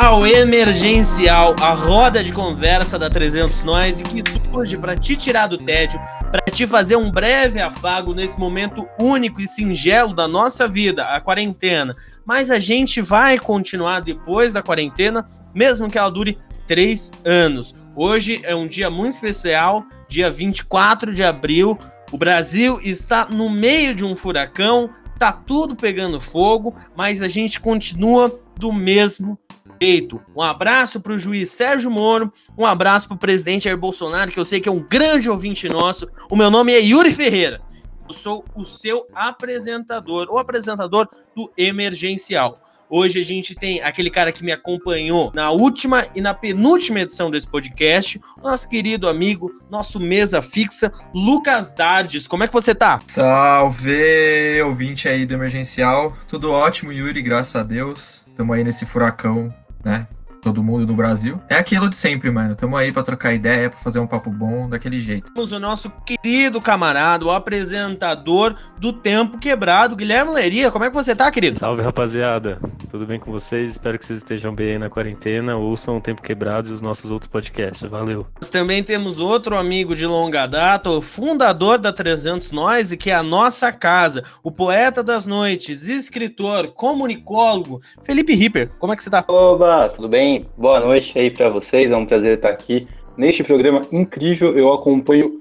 ao Emergencial, a roda de conversa da 300 Nós que surge para te tirar do tédio, para te fazer um breve afago nesse momento único e singelo da nossa vida, a quarentena. Mas a gente vai continuar depois da quarentena, mesmo que ela dure três anos. Hoje é um dia muito especial, dia 24 de abril. O Brasil está no meio de um furacão, tá tudo pegando fogo, mas a gente continua do mesmo jeito. Um abraço para o juiz Sérgio Moro, um abraço para o presidente Jair Bolsonaro, que eu sei que é um grande ouvinte nosso. O meu nome é Yuri Ferreira. Eu sou o seu apresentador, o apresentador do Emergencial. Hoje a gente tem aquele cara que me acompanhou na última e na penúltima edição desse podcast, nosso querido amigo, nosso mesa fixa, Lucas Dardes. Como é que você tá? Salve, ouvinte aí do Emergencial. Tudo ótimo, Yuri, graças a Deus. Estamos aí nesse furacão, né? Todo mundo no Brasil. É aquilo de sempre, mano. Tamo aí pra trocar ideia, pra fazer um papo bom daquele jeito. Temos o nosso querido camarada, o apresentador do Tempo Quebrado, Guilherme Leria. Como é que você tá, querido? Salve, rapaziada. Tudo bem com vocês? Espero que vocês estejam bem aí na quarentena. Ouçam o Tempo Quebrado e os nossos outros podcasts. Valeu. Nós também temos outro amigo de longa data, o fundador da 300 Nós, que é a nossa casa, o poeta das noites, escritor, comunicólogo, Felipe Ripper. Como é que você tá? Oba, tudo bem? Bem? Boa noite aí para vocês, é um prazer estar aqui neste programa incrível. Eu acompanho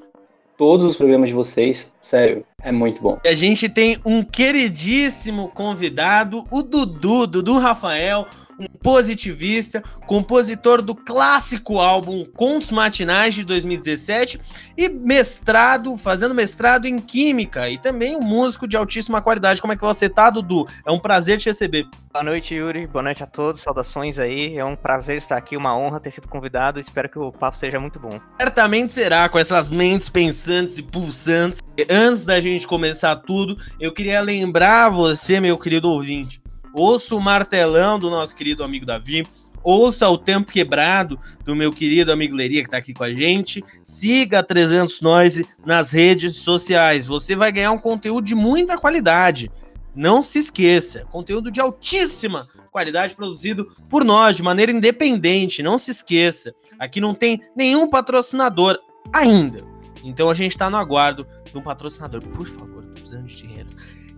todos os programas de vocês, sério, é muito bom. A gente tem um queridíssimo convidado, o Dudu, Dudu Rafael, um positivista, compositor do clássico álbum Contos Matinais de 2017 e mestrado, fazendo mestrado em Química e também um músico de altíssima qualidade. Como é que você tá, Dudu? É um prazer te receber. Boa noite, Yuri. Boa noite a todos. Saudações aí. É um prazer estar aqui, uma honra ter sido convidado. Espero que o papo seja muito bom. Certamente será, com essas mentes pensantes e pulsantes. Antes da gente começar tudo, eu queria lembrar você, meu querido ouvinte, ouça o martelão do nosso querido amigo Davi, ouça o Tempo Quebrado do meu querido amigo Leria, que está aqui com a gente, siga a 300 Noise nas redes sociais, você vai ganhar um conteúdo de muita qualidade. Não se esqueça, conteúdo de altíssima qualidade produzido por nós, de maneira independente. Não se esqueça, aqui não tem nenhum patrocinador ainda. Então a gente está no aguardo de um patrocinador. Por favor, tô precisando de dinheiro.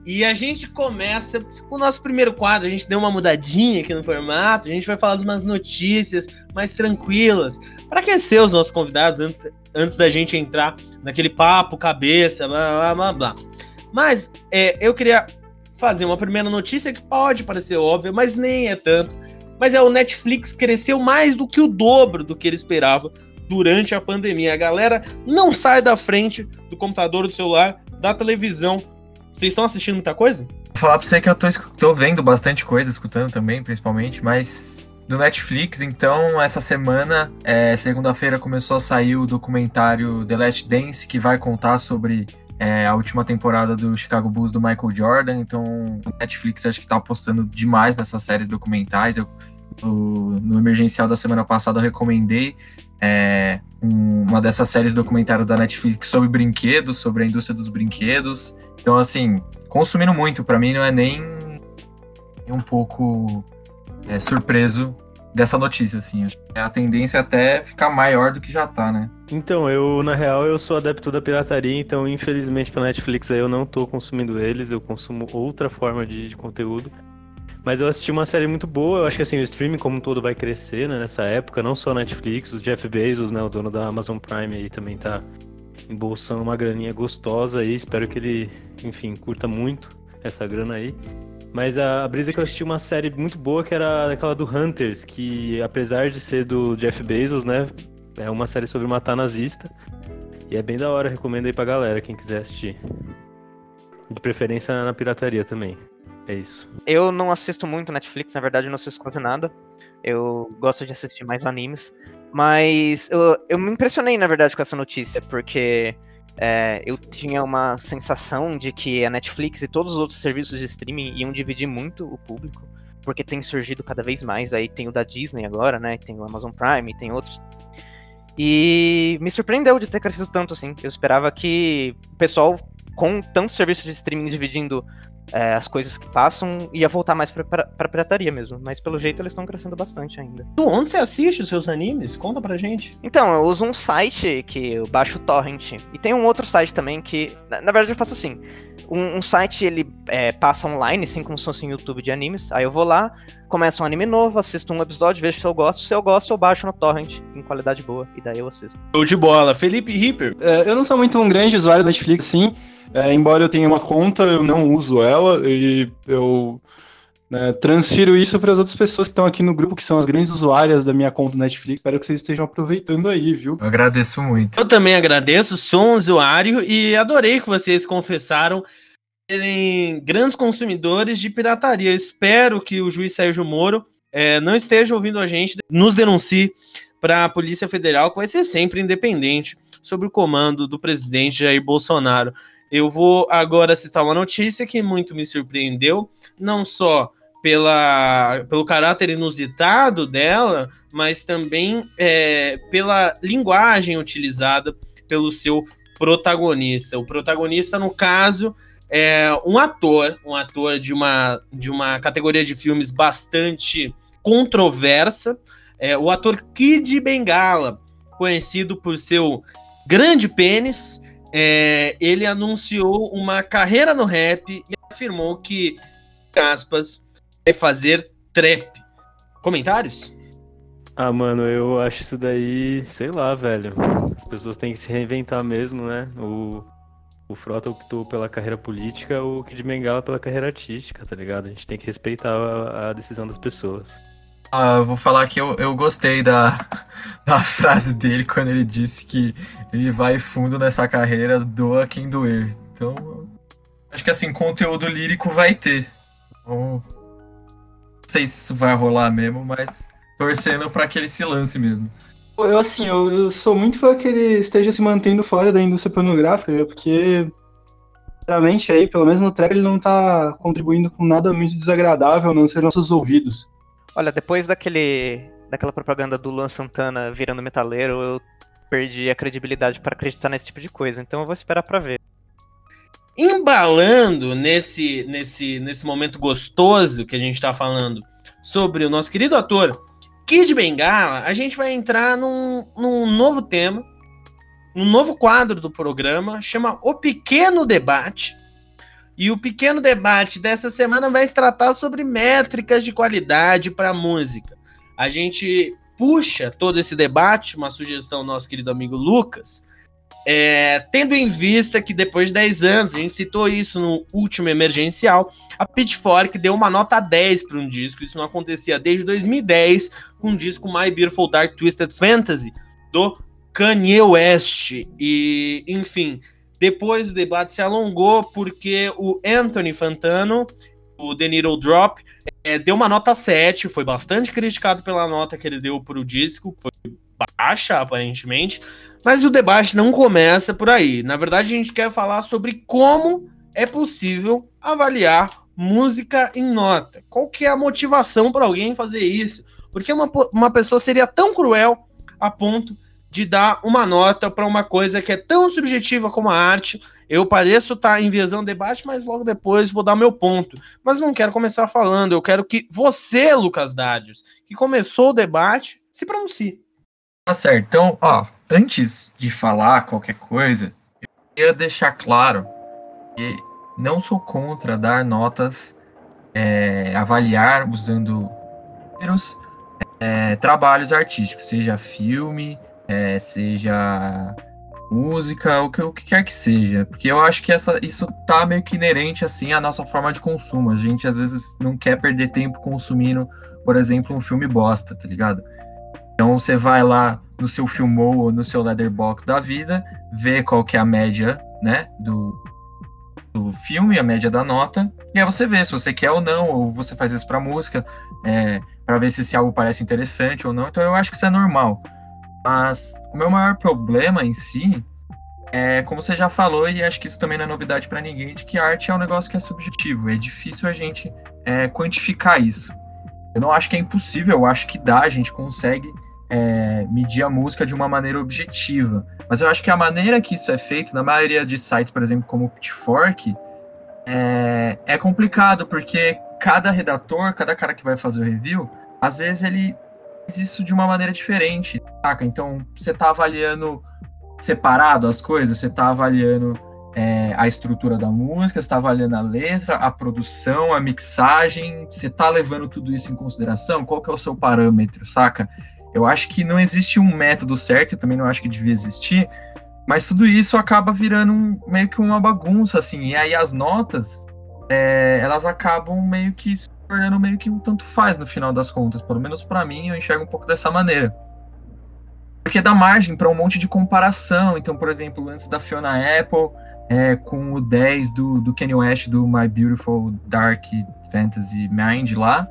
E a gente começa com o nosso primeiro quadro. A gente deu uma mudadinha aqui no formato. A gente vai falar de umas notícias mais tranquilas para aquecer os nossos convidados antes, antes da gente entrar naquele papo, cabeça, blá blá blá blá. Mas é, eu queria fazer uma primeira notícia que pode parecer óbvia, mas nem é tanto. Mas é o Netflix cresceu mais do que o dobro do que ele esperava durante a pandemia. A galera não sai da frente do computador, do celular, da televisão vocês estão assistindo muita coisa? Vou falar pra você que eu tô, tô vendo bastante coisa, escutando também, principalmente, mas do Netflix, então, essa semana, é, segunda-feira, começou a sair o documentário The Last Dance, que vai contar sobre é, a última temporada do Chicago Bulls do Michael Jordan. Então, o Netflix acho que tá apostando demais nessas séries documentais. Eu, no, no emergencial da semana passada, eu recomendei é, um, uma dessas séries documentário da Netflix sobre brinquedos, sobre a indústria dos brinquedos. Então, assim, consumindo muito, para mim não é nem um pouco é, surpreso dessa notícia, assim. A tendência é até ficar maior do que já tá, né? Então, eu, na real, eu sou adepto da pirataria, então, infelizmente, pra Netflix aí eu não tô consumindo eles, eu consumo outra forma de, de conteúdo. Mas eu assisti uma série muito boa, eu acho que assim, o streaming como um todo vai crescer, né, nessa época, não só a Netflix, o Jeff Bezos, né, o dono da Amazon Prime aí também tá embolsando uma graninha gostosa aí, espero que ele, enfim, curta muito essa grana aí. Mas a, a brisa é que eu assisti uma série muito boa que era aquela do Hunters, que apesar de ser do Jeff Bezos, né, é uma série sobre matar nazista. E é bem da hora, recomendo aí pra galera, quem quiser assistir. De preferência na pirataria também. É isso. Eu não assisto muito Netflix, na verdade não assisto quase nada. Eu gosto de assistir mais animes. Mas eu, eu me impressionei, na verdade, com essa notícia, porque é, eu tinha uma sensação de que a Netflix e todos os outros serviços de streaming iam dividir muito o público, porque tem surgido cada vez mais. Aí tem o da Disney agora, né? Tem o Amazon Prime, tem outros. E me surpreendeu de ter crescido tanto assim. Eu esperava que o pessoal, com tantos serviços de streaming dividindo é, as coisas que passam, ia voltar mais pra, pra, pra pirataria mesmo. Mas pelo jeito eles estão crescendo bastante ainda. Tu, onde você assiste os seus animes? Conta pra gente. Então, eu uso um site que eu baixo o torrent. E tem um outro site também que. Na, na verdade, eu faço assim. Um, um site ele é, passa online, assim como se fosse um YouTube de animes. Aí eu vou lá, começo um anime novo, assisto um episódio, vejo se eu gosto. Se eu gosto, eu baixo no torrent em qualidade boa. E daí eu assisto. Show de bola. Felipe Ripper. É, eu não sou muito um grande usuário da Netflix, sim. É, embora eu tenha uma conta, eu não uso ela e eu né, transfiro isso para as outras pessoas que estão aqui no grupo, que são as grandes usuárias da minha conta Netflix. Espero que vocês estejam aproveitando aí, viu? Eu agradeço muito. Eu também agradeço, sou um usuário e adorei que vocês confessaram serem grandes consumidores de pirataria. Eu espero que o juiz Sérgio Moro é, não esteja ouvindo a gente, nos denuncie para a Polícia Federal, que vai ser sempre independente sobre o comando do presidente Jair Bolsonaro. Eu vou agora citar uma notícia que muito me surpreendeu, não só pela, pelo caráter inusitado dela, mas também é, pela linguagem utilizada pelo seu protagonista. O protagonista, no caso, é um ator, um ator de uma, de uma categoria de filmes bastante controversa, é, o ator Kid Bengala, conhecido por seu grande pênis, é, ele anunciou uma carreira no rap e afirmou que, aspas, vai fazer trap. Comentários? Ah, mano, eu acho isso daí, sei lá, velho. As pessoas têm que se reinventar mesmo, né? O, o Frota optou pela carreira política, o Kid Bengala pela carreira artística, tá ligado? A gente tem que respeitar a, a decisão das pessoas. Ah, vou falar que eu, eu gostei da, da frase dele quando ele disse que ele vai fundo nessa carreira, doa quem doer. Então, acho que assim, conteúdo lírico vai ter. Então, não sei se isso vai rolar mesmo, mas torcendo para que ele se lance mesmo. Eu, assim, eu, eu sou muito fã que ele esteja se mantendo fora da indústria pornográfica, porque, sinceramente, aí, pelo menos no trap, ele não tá contribuindo com nada muito desagradável, a não ser nossos ouvidos. Olha, depois daquele daquela propaganda do Luan Santana virando metaleiro, eu perdi a credibilidade para acreditar nesse tipo de coisa. Então eu vou esperar para ver. Embalando nesse, nesse, nesse momento gostoso que a gente tá falando sobre o nosso querido ator Kid Bengala, a gente vai entrar num, num novo tema, um novo quadro do programa, chama O Pequeno Debate. E o pequeno debate dessa semana vai se tratar sobre métricas de qualidade para música. A gente puxa todo esse debate, uma sugestão do nosso querido amigo Lucas, é, tendo em vista que depois de 10 anos, a gente citou isso no último emergencial, a Pitchfork deu uma nota 10 para um disco. Isso não acontecia desde 2010 com o disco My Beautiful Dark Twisted Fantasy do Kanye West. E, enfim, depois o debate se alongou porque o Anthony Fantano, o The Needle Drop, é, deu uma nota 7, foi bastante criticado pela nota que ele deu para o disco, foi baixa aparentemente, mas o debate não começa por aí. Na verdade, a gente quer falar sobre como é possível avaliar música em nota. Qual que é a motivação para alguém fazer isso? Porque uma, uma pessoa seria tão cruel a ponto de dar uma nota para uma coisa que é tão subjetiva como a arte. Eu pareço estar tá enviesando o debate, mas logo depois vou dar meu ponto. Mas não quero começar falando, eu quero que você, Lucas Dádios, que começou o debate, se pronuncie. Tá certo. Então, ó, antes de falar qualquer coisa, eu queria deixar claro que não sou contra dar notas, é, avaliar usando números, é, trabalhos artísticos, seja filme, é, seja música, o que, o que quer que seja. Porque eu acho que essa, isso tá meio que inerente assim à nossa forma de consumo. A gente às vezes não quer perder tempo consumindo, por exemplo, um filme bosta, tá ligado? Então você vai lá no seu Filmou ou no seu Letterbox da vida, vê qual que é a média, né, do, do filme, a média da nota, e aí você vê se você quer ou não, ou você faz isso para música, é, para ver se esse algo parece interessante ou não. Então eu acho que isso é normal. Mas o meu maior problema em si é, como você já falou, e acho que isso também não é novidade para ninguém, de que arte é um negócio que é subjetivo. É difícil a gente é, quantificar isso. Eu não acho que é impossível, eu acho que dá, a gente consegue é, medir a música de uma maneira objetiva. Mas eu acho que a maneira que isso é feito, na maioria de sites, por exemplo, como o Pitchfork, é, é complicado, porque cada redator, cada cara que vai fazer o review, às vezes ele isso de uma maneira diferente, saca? Então, você tá avaliando separado as coisas, você tá avaliando é, a estrutura da música, você tá avaliando a letra, a produção, a mixagem, você tá levando tudo isso em consideração? Qual que é o seu parâmetro, saca? Eu acho que não existe um método certo, eu também não acho que devia existir, mas tudo isso acaba virando um, meio que uma bagunça, assim, e aí as notas, é, elas acabam meio que tornando meio que um tanto faz no final das contas, pelo menos para mim eu enxergo um pouco dessa maneira. Porque dá margem para um monte de comparação, então, por exemplo, antes da Fiona Apple é, com o 10 do, do Kanye West do My Beautiful Dark Fantasy Mind lá,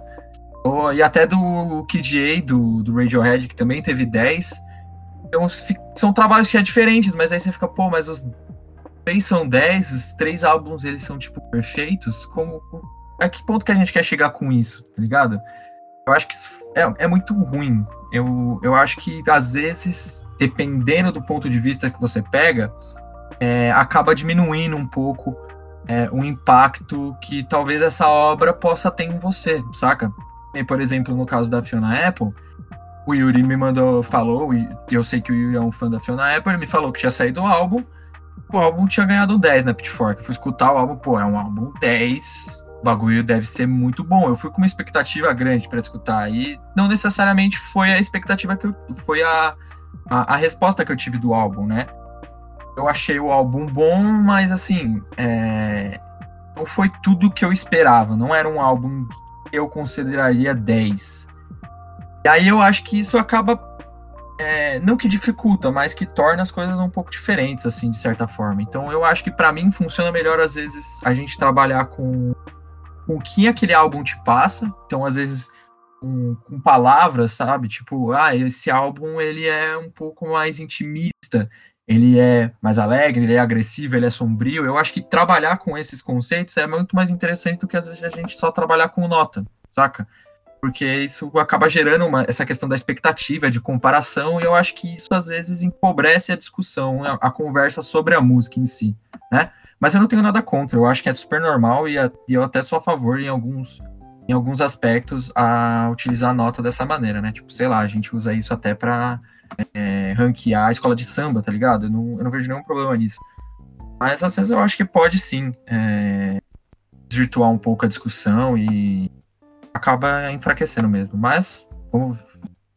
ou, e até do Kid A, do, do Radiohead, que também teve 10. Então são trabalhos que é diferentes, mas aí você fica, pô, mas os três são 10, os três álbuns eles são, tipo, perfeitos. Como. A que ponto que a gente quer chegar com isso, tá ligado? Eu acho que isso é, é muito ruim. Eu, eu acho que, às vezes, dependendo do ponto de vista que você pega, é, acaba diminuindo um pouco é, o impacto que talvez essa obra possa ter em você, saca? E, por exemplo, no caso da Fiona Apple, o Yuri me mandou, falou, e eu sei que o Yuri é um fã da Fiona Apple, ele me falou que tinha saído o álbum, o álbum tinha ganhado 10 na Pitchfork. Eu fui escutar o álbum, pô, é um álbum 10, o bagulho deve ser muito bom. Eu fui com uma expectativa grande para escutar, e não necessariamente foi a expectativa que eu, foi a, a, a, resposta que eu tive do álbum, né? Eu achei o álbum bom, mas assim, é, não foi tudo que eu esperava. Não era um álbum eu consideraria 10. E aí eu acho que isso acaba. É, não que dificulta, mas que torna as coisas um pouco diferentes, assim, de certa forma. Então eu acho que para mim funciona melhor, às vezes, a gente trabalhar com, com o que aquele álbum te passa. Então, às vezes, com, com palavras, sabe? Tipo, ah, esse álbum ele é um pouco mais intimista ele é mais alegre, ele é agressivo, ele é sombrio. Eu acho que trabalhar com esses conceitos é muito mais interessante do que às vezes a gente só trabalhar com nota, saca? Porque isso acaba gerando uma, essa questão da expectativa, de comparação, e eu acho que isso às vezes empobrece a discussão, a, a conversa sobre a música em si, né? Mas eu não tenho nada contra, eu acho que é super normal e, a, e eu até sou a favor em alguns, em alguns aspectos a utilizar a nota dessa maneira, né? Tipo, sei lá, a gente usa isso até para é, ranquear a escola de samba, tá ligado? Eu não, eu não vejo nenhum problema nisso. Mas às vezes eu acho que pode sim é, desvirtuar um pouco a discussão e acaba enfraquecendo mesmo. Mas como,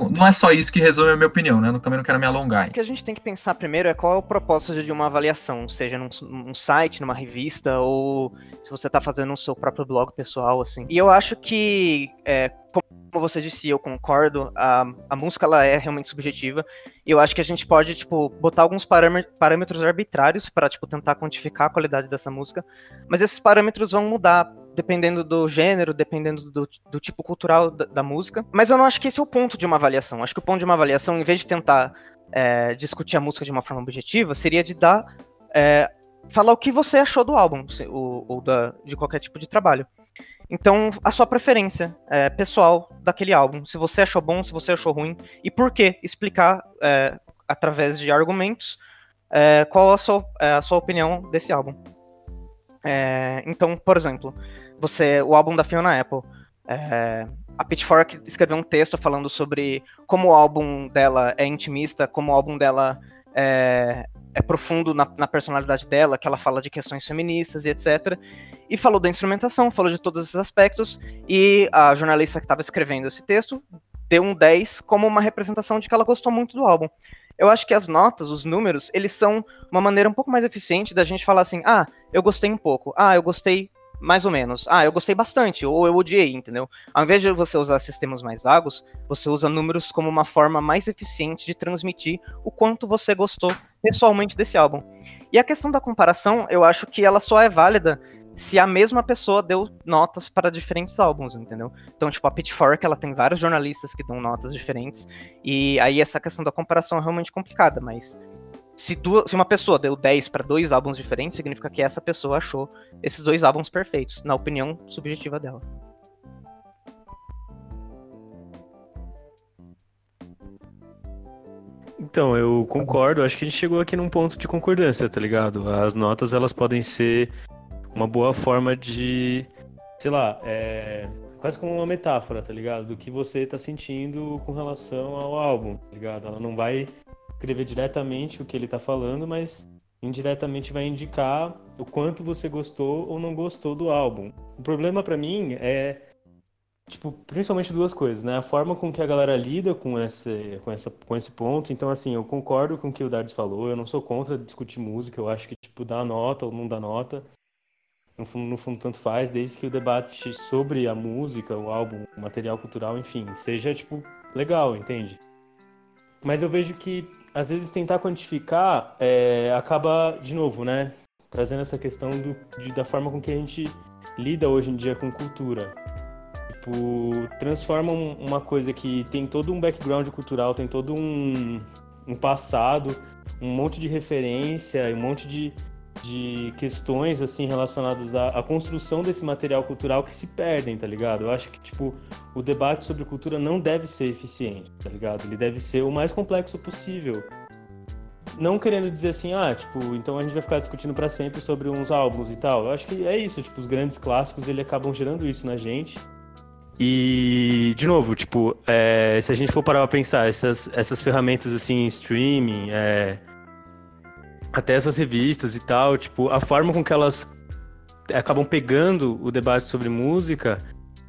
não é só isso que resume a minha opinião, né? Eu também não quero me alongar. O que a gente tem que pensar primeiro é qual é o propósito de uma avaliação, seja num, num site, numa revista, ou se você está fazendo no seu próprio blog pessoal, assim. E eu acho que, é, como você disse, eu concordo, a, a música ela é realmente subjetiva, e eu acho que a gente pode, tipo, botar alguns parâmetros arbitrários para tipo, tentar quantificar a qualidade dessa música, mas esses parâmetros vão mudar dependendo do gênero, dependendo do, do tipo cultural da, da, música. Mas eu não acho que esse é o ponto de uma avaliação. Acho que o ponto de uma avaliação, em vez de tentar é, discutir a música de uma forma objetiva, seria de dar. É, falar o que você achou do álbum, ou, ou da, de qualquer tipo de trabalho. Então, a sua preferência é, pessoal daquele álbum, se você achou bom, se você achou ruim, e por que, explicar é, através de argumentos é, qual a sua, é, a sua opinião desse álbum. É, então, por exemplo, você, o álbum da Fiona Apple, é, a Pitchfork escreveu um texto falando sobre como o álbum dela é intimista, como o álbum dela é, é profundo na, na, personalidade dela, que ela fala de questões feministas e etc. E falou da instrumentação, falou de todos esses aspectos, e a jornalista que estava escrevendo esse texto deu um 10 como uma representação de que ela gostou muito do álbum. Eu acho que as notas, os números, eles são uma maneira um pouco mais eficiente da gente falar assim: ah, eu gostei um pouco, ah, eu gostei mais ou menos. Ah, eu gostei bastante, ou eu odiei, entendeu? Ao invés de você usar sistemas mais vagos, você usa números como uma forma mais eficiente de transmitir o quanto você gostou pessoalmente desse álbum. E a questão da comparação, eu acho que ela só é válida se a mesma pessoa deu notas para diferentes álbuns, entendeu? Então, tipo, a Pitchfork, ela tem vários jornalistas que dão notas diferentes, e aí essa questão da comparação é realmente complicada, mas se, duas, se uma pessoa deu 10 para dois álbuns diferentes, significa que essa pessoa achou esses dois álbuns perfeitos, na opinião subjetiva dela. Então, eu concordo. Acho que a gente chegou aqui num ponto de concordância, tá ligado? As notas, elas podem ser uma boa forma de, sei lá, é, quase como uma metáfora, tá ligado? Do que você tá sentindo com relação ao álbum, tá ligado? Ela não vai escrever diretamente o que ele tá falando, mas indiretamente vai indicar o quanto você gostou ou não gostou do álbum. O problema para mim é tipo, principalmente duas coisas, né? A forma com que a galera lida com esse, com essa, com esse ponto. Então, assim, eu concordo com o que o Dardes falou. Eu não sou contra discutir música. Eu acho que, tipo, dá nota ou não dá nota. No fundo, no fundo, tanto faz, desde que o debate sobre a música, o álbum, o material cultural, enfim, seja, tipo, legal, entende? Mas eu vejo que, às vezes, tentar quantificar é, acaba, de novo, né? Trazendo essa questão do, de, da forma com que a gente lida hoje em dia com cultura tipo, transformam uma coisa que tem todo um background cultural, tem todo um, um passado, um monte de referência, um monte de, de questões, assim, relacionadas à, à, construção desse material cultural que se perdem, tá ligado? Eu acho que, tipo, o debate sobre cultura não deve ser eficiente, tá ligado? Ele deve ser o mais complexo possível. Não querendo dizer assim, ah, tipo, então a gente vai ficar discutindo para sempre sobre uns álbuns e tal. Eu acho que é isso, tipo, os grandes clássicos, ele acabam gerando isso na gente. E, de novo, tipo, é, se a gente for parar pra pensar, essas, essas ferramentas assim, streaming, é, até essas revistas e tal, tipo, a forma com que elas acabam pegando o debate sobre música,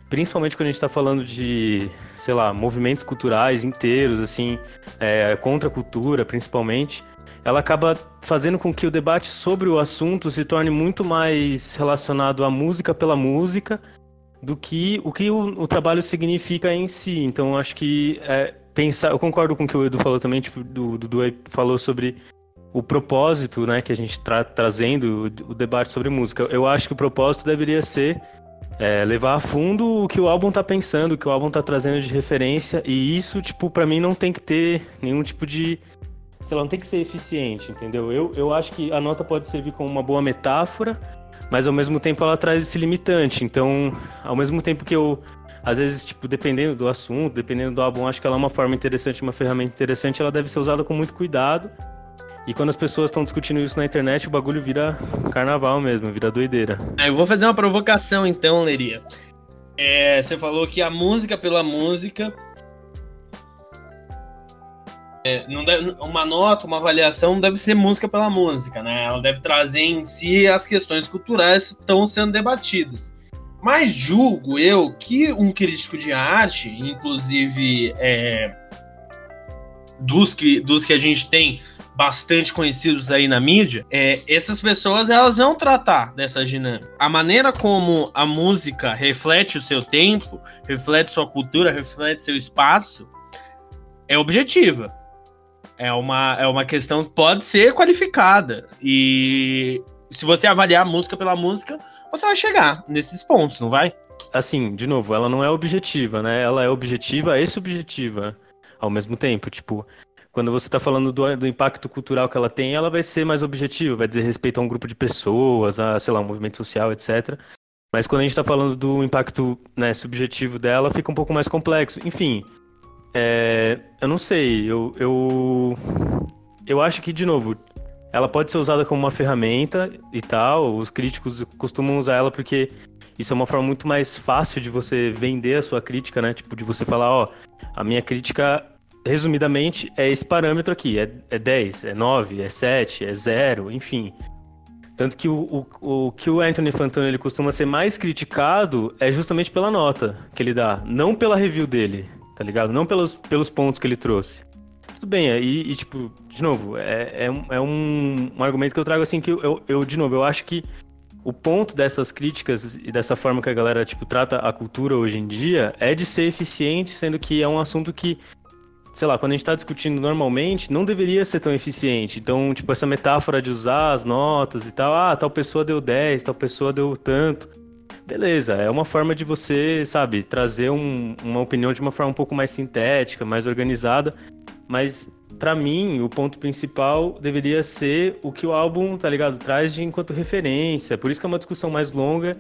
principalmente quando a gente está falando de, sei lá, movimentos culturais inteiros, assim, é, contra a cultura, principalmente, ela acaba fazendo com que o debate sobre o assunto se torne muito mais relacionado à música pela música do que o que o, o trabalho significa em si. Então, acho que é, pensar, eu concordo com o que o Edu falou também, tipo, do Dudu falou sobre o propósito, né, que a gente está trazendo o, debate sobre música. Eu acho que o propósito deveria ser é, levar a fundo o que o álbum está pensando, o que o álbum está trazendo de referência, e isso, tipo, para mim não tem que ter nenhum tipo de sei lá, não tem que ser eficiente, entendeu? Eu, eu acho que a nota pode servir como uma boa metáfora, mas ao mesmo tempo ela traz esse limitante. Então, ao mesmo tempo que eu, às vezes, tipo, dependendo do assunto, dependendo do álbum, acho que ela é uma forma interessante, uma ferramenta interessante, ela deve ser usada com muito cuidado. E quando as pessoas estão discutindo isso na internet, o bagulho vira carnaval mesmo, vira doideira. Ah, eu vou fazer uma provocação então, Leria. É, você falou que a música pela música é, não deve, uma nota, uma avaliação não deve ser música pela música, né? Ela deve trazer em si as questões culturais que estão sendo debatidas. Mas julgo eu que um crítico de arte, inclusive é, dos, que, dos que a gente tem bastante conhecidos aí na mídia, é, essas pessoas elas vão tratar dessa dinâmica. A maneira como a música reflete o seu tempo, reflete sua cultura, reflete seu espaço, é objetiva. É uma, é uma questão que pode ser qualificada. E se você avaliar a música pela música, você vai chegar nesses pontos, não vai? Assim, de novo, ela não é objetiva, né? Ela é objetiva e subjetiva ao mesmo tempo. Tipo, quando você está falando do, do, impacto cultural que ela tem, ela vai ser mais objetiva, vai dizer respeito a um grupo de pessoas, a, sei lá, um movimento social, etc. Mas quando a gente está falando do impacto né, subjetivo dela, fica um pouco mais complexo. Enfim, é, eu não sei, eu, eu, eu acho que, de novo, ela pode ser usada como uma ferramenta e tal. Os críticos costumam usar ela porque isso é uma forma muito mais fácil de você vender a sua crítica, né? Tipo, de você falar, ó, a minha crítica, resumidamente, é esse parâmetro aqui. É, é 10, é 9, é 7, é 0, enfim. Tanto que o, o, o que o Anthony Fantano ele costuma ser mais criticado é justamente pela nota que ele dá, não pela review dele tá ligado? Não pelos, pelos pontos que ele trouxe. Tudo bem, e, e tipo, de novo, é, é, é um, um, argumento que eu trago assim que eu, eu, de novo, eu acho que o ponto dessas críticas e dessa forma que a galera, tipo, trata a cultura hoje em dia é de ser eficiente, sendo que é um assunto que, sei lá, quando a gente tá discutindo normalmente, não deveria ser tão eficiente. Então, tipo, essa metáfora de usar as notas e tal, ah, tal pessoa deu 10, tal pessoa deu tanto beleza, é uma forma de você, sabe, trazer um, uma opinião de uma forma um pouco mais sintética, mais organizada, mas para mim o ponto principal deveria ser o que o álbum, tá ligado, traz de enquanto referência. Por isso que é uma discussão mais longa.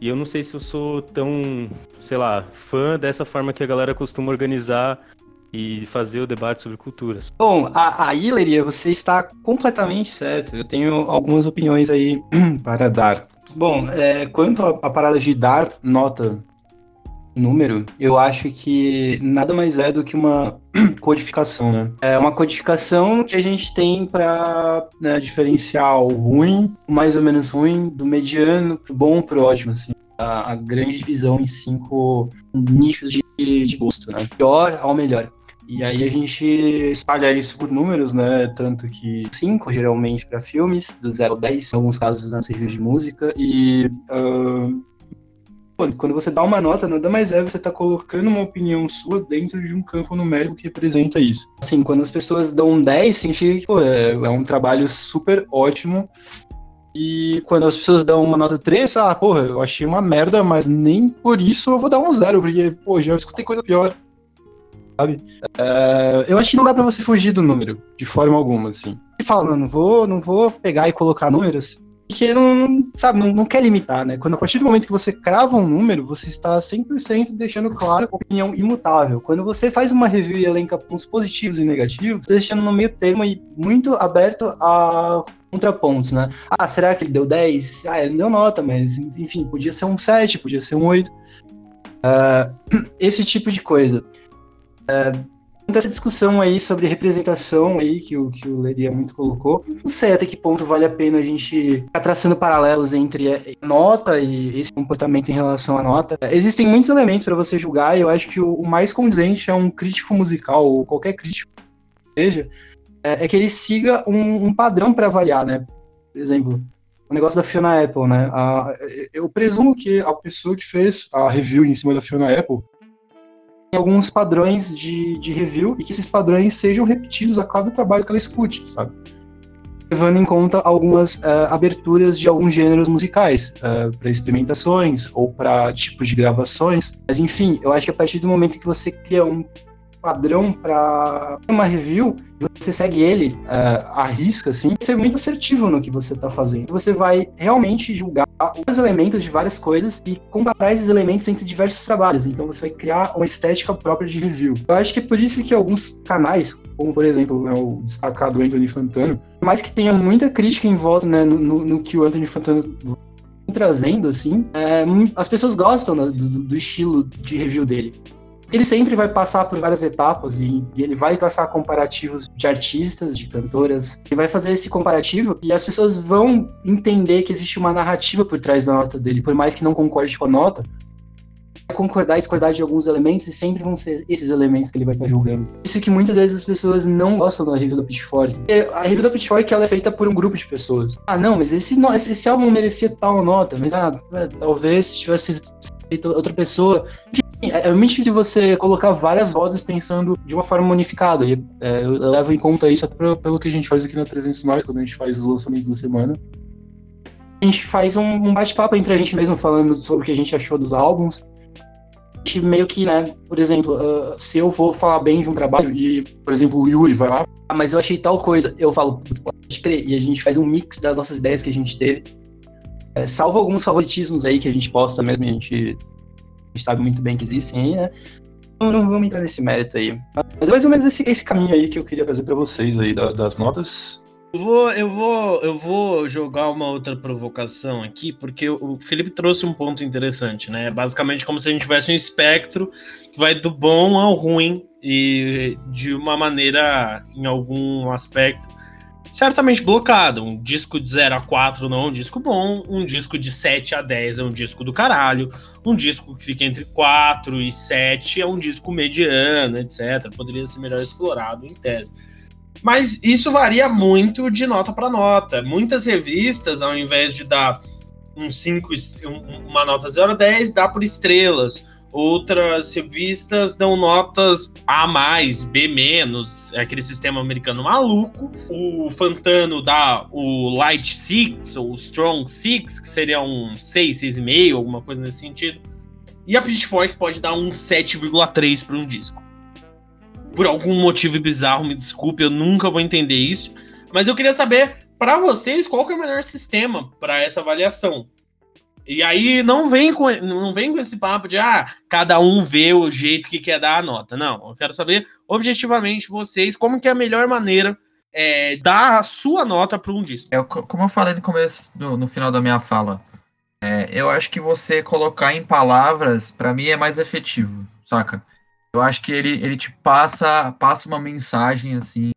E eu não sei se eu sou tão, sei lá, fã dessa forma que a galera costuma organizar e fazer o debate sobre culturas. Bom, a, a Hillary, você está completamente certo. Eu tenho algumas opiniões aí para dar. Bom, é, quanto à parada de dar nota número, eu acho que nada mais é do que uma codificação, né? É uma codificação que a gente tem para diferenciar o ruim, o mais ou menos ruim, do mediano pro bom pro ótimo, assim. A, a grande divisão em cinco nichos de, de gosto, né? Pior ao melhor. E aí a gente espalha isso por números, né? Tanto que 5 geralmente para filmes, do 0 ao 10, em alguns casos nas reviews de música. E pô, quando você dá uma nota, nada mais é você tá colocando uma opinião sua dentro de um campo numérico que representa isso. Assim, quando as pessoas dão um 10, significa que pô, é, é um trabalho super ótimo. E quando as pessoas dão uma nota 3, ah, porra, eu achei uma merda, mas nem por isso eu vou dar um zero, porque, pô, já escutei coisa pior sabe? É, eu acho que não dá pra você fugir do número, de forma alguma, assim. E fala, não, vou, não vou pegar e colocar números, porque não, sabe, não, não quer limitar, né? Quando a partir do momento que você crava um número, você está 100% deixando claro a opinião imutável. Quando você faz uma review e elenca pontos positivos e negativos, você está deixando no meio termo e muito aberto a contrapontos, né? Ah, será que ele deu 10? Ah, ele não deu nota, mas enfim, podia ser um 7, podia ser um 8. Ah, esse tipo de coisa essa discussão aí sobre representação aí que o que o Leria muito colocou. Não sei até que ponto vale a pena a gente ficar traçando paralelos entre a nota e esse comportamento em relação à nota. Existem muitos elementos para você julgar e eu acho que o, o mais condizente é um crítico musical ou qualquer crítico seja é, é que ele siga um, um padrão para avaliar, né? Por exemplo, o negócio da Fiona Apple, né? A, eu presumo que a pessoa que fez a review em cima da Fiona Apple alguns padrões de, de review e que esses padrões sejam repetidos a cada trabalho que ela escute, sabe? Levando em conta algumas uh, aberturas de alguns gêneros musicais, uh, eh, para experimentações ou para tipos de gravações. Mas enfim, eu acho que a partir do momento que você cria um padrão para uma review, você segue ele uh, à risca, assim, ser muito assertivo no que você está fazendo. Você vai realmente julgar os elementos de várias coisas e comparar esses elementos entre diversos trabalhos. Então você vai criar uma estética própria de review. Eu acho que é por isso que alguns canais, como por exemplo né, o destacado Anthony Fantano, mais que tenha muita crítica em volta né, no, no que o Anthony Fantano trazendo, assim, é, as pessoas gostam né, do, do estilo de review dele ele sempre vai passar por várias etapas e, e, ele vai traçar comparativos de artistas, de cantoras. Ele vai fazer esse comparativo e as pessoas vão entender que existe uma narrativa por trás da nota dele, por mais que não concorde com a nota. Concordar e discordar de alguns elementos e sempre vão ser esses elementos que ele vai estar julgando. Isso que muitas vezes as pessoas não gostam da review da Pitchfork. A review da Pitchfork ela é feita por um grupo de pessoas. Ah, não, mas esse, esse álbum merecia tal nota, mas ah, é, talvez se tivesse feito outra pessoa. Enfim, é, é muito difícil você colocar várias vozes pensando de uma forma unificada. E, é, eu levo em conta isso até pelo que a gente faz aqui na 300 Nós, quando a gente faz os lançamentos da semana. A gente faz um, um bate-papo entre a gente mesmo, falando sobre o que a gente achou dos álbuns. A gente meio que, né, por exemplo, uh, se eu vou falar bem de um trabalho e, por exemplo, o Yuri vai lá, ah, mas eu achei tal coisa, eu falo, pode crer, e a gente faz um mix das nossas ideias que a gente teve. É, salvo alguns favoritismos aí que a gente posta mesmo, a gente gente sabe muito bem que existem aí, né? Não, não vamos entrar nesse mérito aí. Mas é mais ou menos esse, esse caminho aí que eu queria trazer para vocês aí, da, das notas. Eu vou, eu, vou, eu vou jogar uma outra provocação aqui, porque o Felipe trouxe um ponto interessante, né? Basicamente como se a gente tivesse um espectro que vai do bom ao ruim e de uma maneira, em algum aspecto, certamente blocado. Um disco de 0 a 4 não é um disco bom, um disco de 7 a 10 é um disco do caralho, um disco que fica entre 4 e 7 é um disco mediano, etc. Poderia ser melhor explorado em tese. Mas isso varia muito de nota para nota. Muitas revistas, ao invés de dar um 5, uma nota 0 a 10, dá por estrelas Outras revistas dão notas A, B menos, é aquele sistema americano maluco. O Fantano dá o Light Six ou Strong Six, que seria um 6, 6,5, alguma coisa nesse sentido. E a Pitchfork pode dar um 7,3 para um disco. Por algum motivo bizarro, me desculpe, eu nunca vou entender isso. Mas eu queria saber, para vocês, qual que é o melhor sistema para essa avaliação? E aí não vem com não vem com esse papo de ah, cada um vê o jeito que quer dar a nota. Não, eu quero saber objetivamente vocês como que é a melhor maneira é, dar a sua nota para um disco. É, como eu falei no começo, no, no final da minha fala, É, eu acho que você colocar em palavras, para mim, é mais efetivo, saca? Eu acho que ele, ele te passa, passa uma mensagem, assim,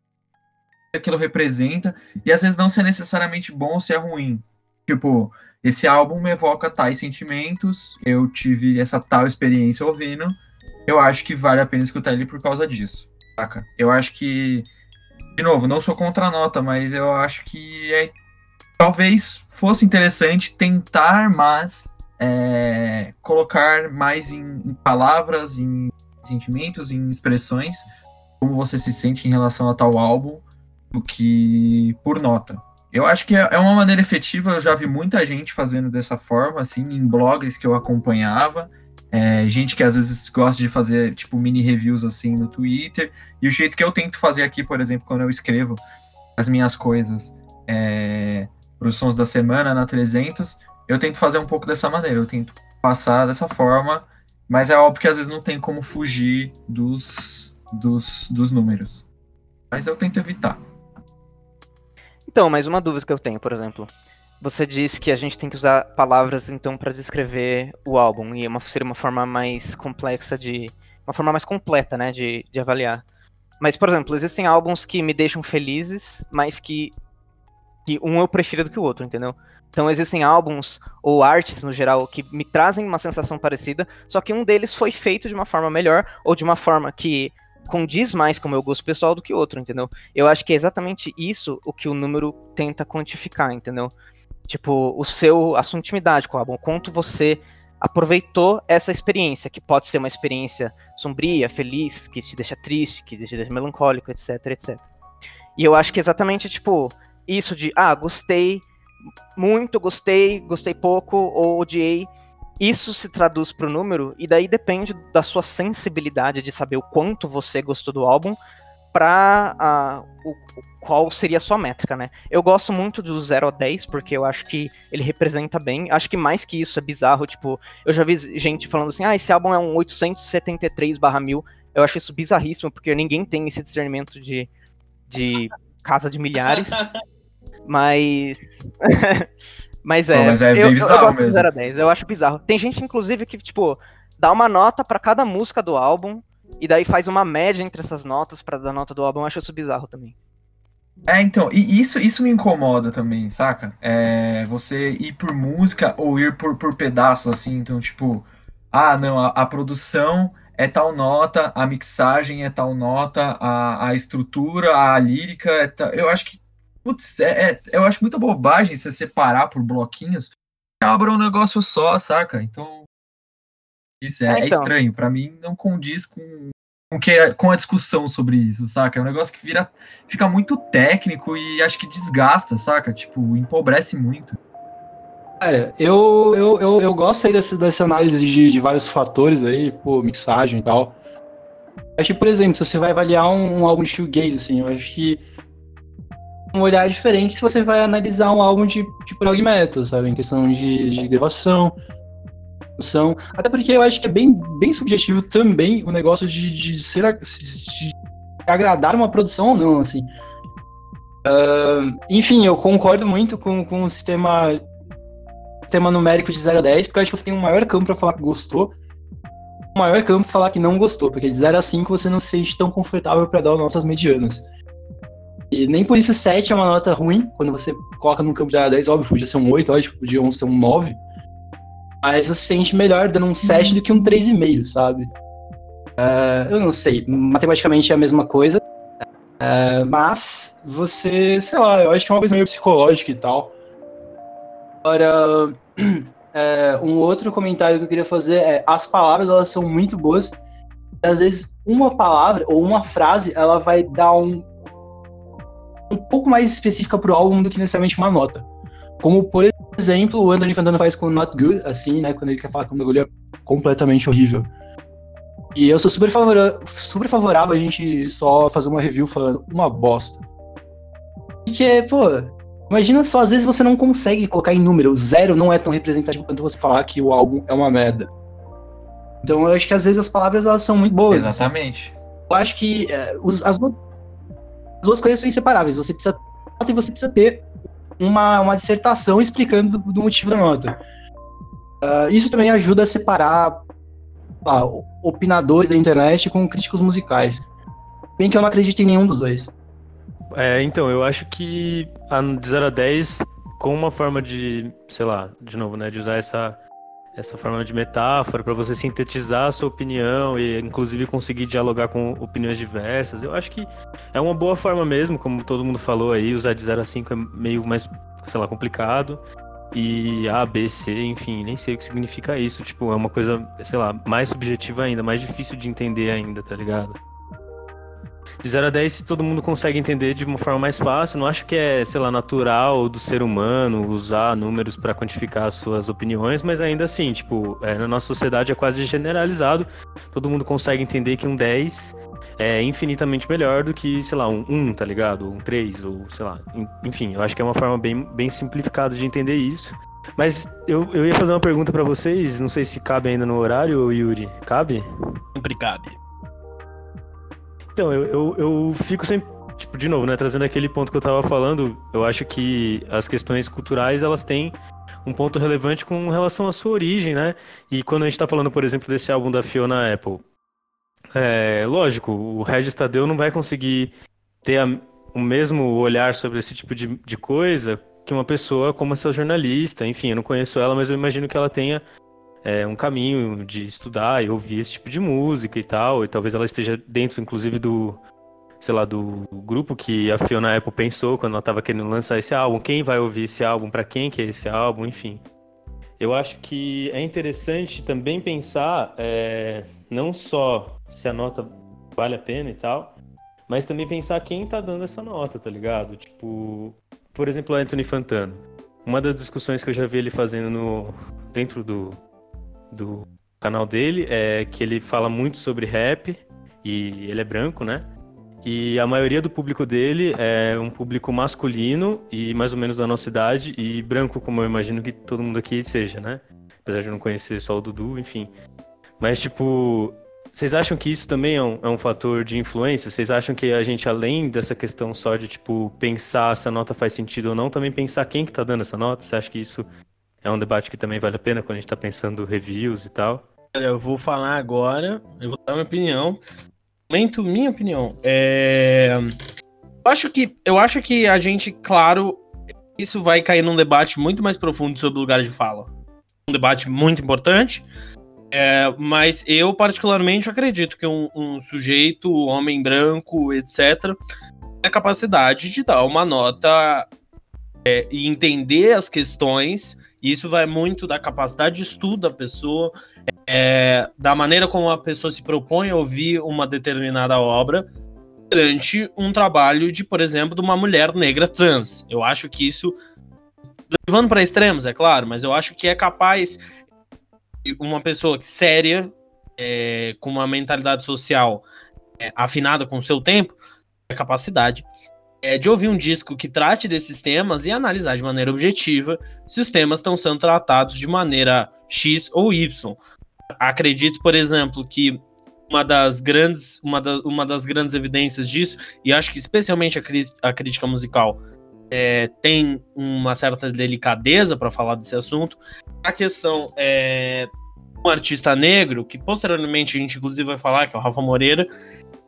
aquilo representa, e às vezes não se é necessariamente bom ou se é ruim. Tipo, esse álbum me evoca tais sentimentos, eu tive essa tal experiência ouvindo, eu acho que vale a pena escutar ele por causa disso, saca? Eu acho que, de novo, não sou contra a nota, mas eu acho que é talvez fosse interessante tentar mais é, colocar mais em, em, palavras, em sentimentos, em expressões, como você se sente em relação a tal álbum, do que por nota. Eu acho que é, é uma maneira efetiva, eu já vi muita gente fazendo dessa forma, assim, em blogs que eu acompanhava, é, gente que às vezes gosta de fazer, tipo, mini reviews, assim, no Twitter, e o jeito que eu tento fazer aqui, por exemplo, quando eu escrevo as minhas coisas, é, para os sons da semana na 300, eu tento fazer um pouco dessa maneira, eu tento passar dessa forma, mas é óbvio que às vezes não tem como fugir dos, dos, dos números. Mas eu tento evitar. Então, mais uma dúvida que eu tenho, por exemplo. Você disse que a gente tem que usar palavras então para descrever o álbum e uma, seria uma forma mais complexa de, uma forma mais completa, né, de, de avaliar. Mas, por exemplo, existem álbuns que me deixam felizes, mas que que um eu prefiro do que o outro, entendeu? Então existem álbuns ou artes no geral que me trazem uma sensação parecida, só que um deles foi feito de uma forma melhor ou de uma forma que condiz mais com o meu gosto pessoal do que outro, entendeu? Eu acho que é exatamente isso o que o número tenta quantificar, entendeu? Tipo, o seu, a sua intimidade com o álbum, quanto você aproveitou essa experiência, que pode ser uma experiência sombria, feliz, que te deixa triste, que te deixa melancólico, etc, etc. E eu acho que é exatamente, tipo, isso de, ah, gostei muito, gostei, gostei pouco ou odiei. Isso se traduz para o número e daí depende da sua sensibilidade de saber o quanto você gostou do álbum para qual seria a sua métrica, né? Eu gosto muito do 0 a 10 porque eu acho que ele representa bem. Acho que mais que isso é bizarro, tipo, eu já vi gente falando assim: "Ah, esse álbum é um 873/1000". Eu acho isso bizarríssimo porque ninguém tem esse discernimento de de casa de milhares. Mas. mas é. Não, mas é eu, bizarro eu, eu mesmo. 0 a 10, eu acho bizarro. Tem gente, inclusive, que, tipo, dá uma nota para cada música do álbum e daí faz uma média entre essas notas para dar nota do álbum. Eu acho isso bizarro também. É, então, e isso, isso me incomoda também, saca? É, você ir por música ou ir por, por pedaços, assim, então, tipo, ah, não, a, a produção é tal nota, a mixagem é tal nota, a, a estrutura, a lírica é tal... Eu acho que Putz, é, é, eu acho muita bobagem você separar por bloquinhos. Abra um negócio só, saca? Então. Isso é, é, é então. estranho. para mim, não condiz com, com, que, com a discussão sobre isso, saca? É um negócio que vira. Fica muito técnico e acho que desgasta, saca? Tipo, empobrece muito. Cara, eu, eu, eu, eu gosto aí dessa, dessa análise de, de vários fatores aí, pô, mixagem e tal. Acho que, por exemplo, se você vai avaliar um, um álbum de shoegaze, assim, eu acho que um olhar diferente se você vai analisar um álbum de, de prog metal, sabe? Em questão de, de gravação, são até porque eu acho que é bem, bem subjetivo também o negócio de, de ser de agradar uma produção ou não, assim. Uh, enfim, eu concordo muito com, com o sistema, sistema numérico de 0 a 10, porque eu acho que você tem um maior campo para falar que gostou, um maior campo para falar que não gostou, porque de 0 a 5 você não se sente tão confortável para dar notas medianas. E nem por isso 7 é uma nota ruim, quando você coloca no campo de 10, óbvio, podia ser um 8, lógico, podia ser um 9. Mas você se sente melhor dando um 7 do que um 3,5, sabe? Uh, eu não sei, matematicamente é a mesma coisa. Uh, mas você, sei lá, eu acho que é uma coisa meio psicológica e tal. Agora, uh, um outro comentário que eu queria fazer é: as palavras elas são muito boas. Às vezes, uma palavra ou uma frase ela vai dar um um pouco mais específica pro álbum do que necessariamente uma nota. Como, por exemplo, o Anthony Fantano faz com Not Good, assim, né? Quando ele quer falar que um bagulho é completamente horrível. E eu sou super, favora super favorável a gente só fazer uma review falando uma bosta. Porque, pô, imagina só, às vezes você não consegue colocar em número. Zero não é tão representativo quanto você falar que o álbum é uma merda. Então eu acho que às vezes as palavras elas são muito boas. Exatamente. Eu acho que é, os, as duas duas coisas são inseparáveis. Você precisa e você precisa ter uma, uma dissertação explicando do, do motivo da nota. Uh, isso também ajuda a separar opinadores da internet com críticos musicais. Bem que eu não acredito em nenhum dos dois. É, então, eu acho que a, de 0 a 10, com uma forma de, sei lá, de novo, né, de usar essa, essa forma de metáfora para você sintetizar a sua opinião e inclusive conseguir dialogar com opiniões diversas, eu acho que é uma boa forma mesmo, como todo mundo falou aí, usar de 0 a 5 é meio mais, sei lá, complicado. E A, B, C, enfim, nem sei o que significa isso. Tipo, é uma coisa, sei lá, mais subjetiva ainda, mais difícil de entender ainda, tá ligado? De 0 a 10 todo mundo consegue entender de uma forma mais fácil. Não acho que é, sei lá, natural do ser humano usar números para quantificar suas opiniões, mas ainda assim, tipo, é, na nossa sociedade é quase generalizado. Todo mundo consegue entender que um 10 é infinitamente melhor do que, sei lá, um 1, tá ligado? Um 3, ou sei lá. Enfim, eu acho que é uma forma bem, bem simplificada de entender isso. Mas eu, eu ia fazer uma pergunta para vocês, não sei se cabe ainda no horário, Yuri. Cabe? Sempre cabe. Então, eu, eu, eu fico sempre tipo, de novo, né, trazendo aquele ponto que eu tava falando, eu acho que as questões culturais, elas têm um ponto relevante com relação à sua origem, né? E quando a gente tá falando, por exemplo, desse álbum da Fiona Apple, é lógico, o Regis Tadeu não vai conseguir ter a, o mesmo olhar sobre esse tipo de, de coisa que uma pessoa como essa jornalista, enfim, eu não conheço ela, mas eu imagino que ela tenha é, um caminho de estudar e ouvir esse tipo de música e tal, e talvez ela esteja dentro, inclusive, do, sei lá, do grupo que a Fiona Apple pensou quando ela estava querendo lançar esse álbum, quem vai ouvir esse álbum, para quem que é esse álbum, enfim. Eu acho que é interessante também pensar é, não só se a nota vale a pena e tal, mas também pensar quem tá dando essa nota, tá ligado? Tipo, por exemplo, Anthony Fantano. Uma das discussões que eu já vi ele fazendo no, dentro do, do canal dele é que ele fala muito sobre rap e ele é branco, né? E a maioria do público dele é um público masculino e mais ou menos da nossa idade e branco, como eu imagino que todo mundo aqui seja, né? Apesar de eu não conhecer só o Dudu, enfim. Mas, tipo, vocês acham que isso também é um, é um, fator de influência? Vocês acham que a gente, além dessa questão só de, tipo, pensar se a nota faz sentido ou não, também pensar quem que tá dando essa nota? Você acha que isso é um debate que também vale a pena quando a gente tá pensando reviews e tal. Olha, eu vou falar agora, eu vou dar minha opinião. Momento, minha opinião. É... Eu acho que eu acho que a gente, claro, isso vai cair num debate muito mais profundo sobre lugares de fala. Um debate muito importante. É, mas eu, particularmente, acredito que um, um sujeito, homem branco, etc., tem a capacidade de dar uma nota é, e entender as questões isso vai muito da capacidade de estudo da pessoa, é, da maneira como a pessoa se propõe a ouvir uma determinada obra durante um trabalho de, por exemplo, de uma mulher negra trans. Eu acho que isso, levando para extremos, é claro, mas eu acho que é capaz uma pessoa séria, é, com uma mentalidade social é, afinada com o seu tempo, a capacidade é de ouvir um disco que trate desses temas e analisar de maneira objetiva se os temas estão sendo tratados de maneira X ou Y. Acredito, por exemplo, que uma das grandes, uma, da, uma das grandes evidências disso, e acho que especialmente a, a crítica musical é, tem uma certa delicadeza para falar desse assunto, a questão é um artista negro, que posteriormente a gente inclusive vai falar, que é o Rafa Moreira,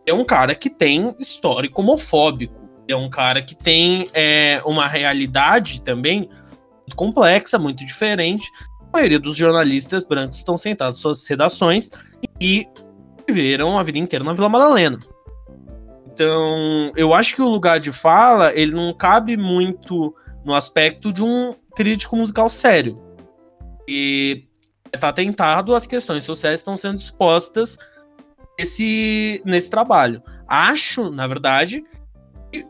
é um cara que tem histórico homofóbico é um cara que tem é, uma realidade também muito complexa, muito diferente. A maioria dos jornalistas brancos estão sentados em suas redações e viveram a vida inteira na Vila Madalena. Então, eu acho que o lugar de fala, ele não cabe muito no aspecto de um crítico musical sério. E está atentado às questões sociais estão sendo expostas nesse, nesse trabalho. Acho, na verdade,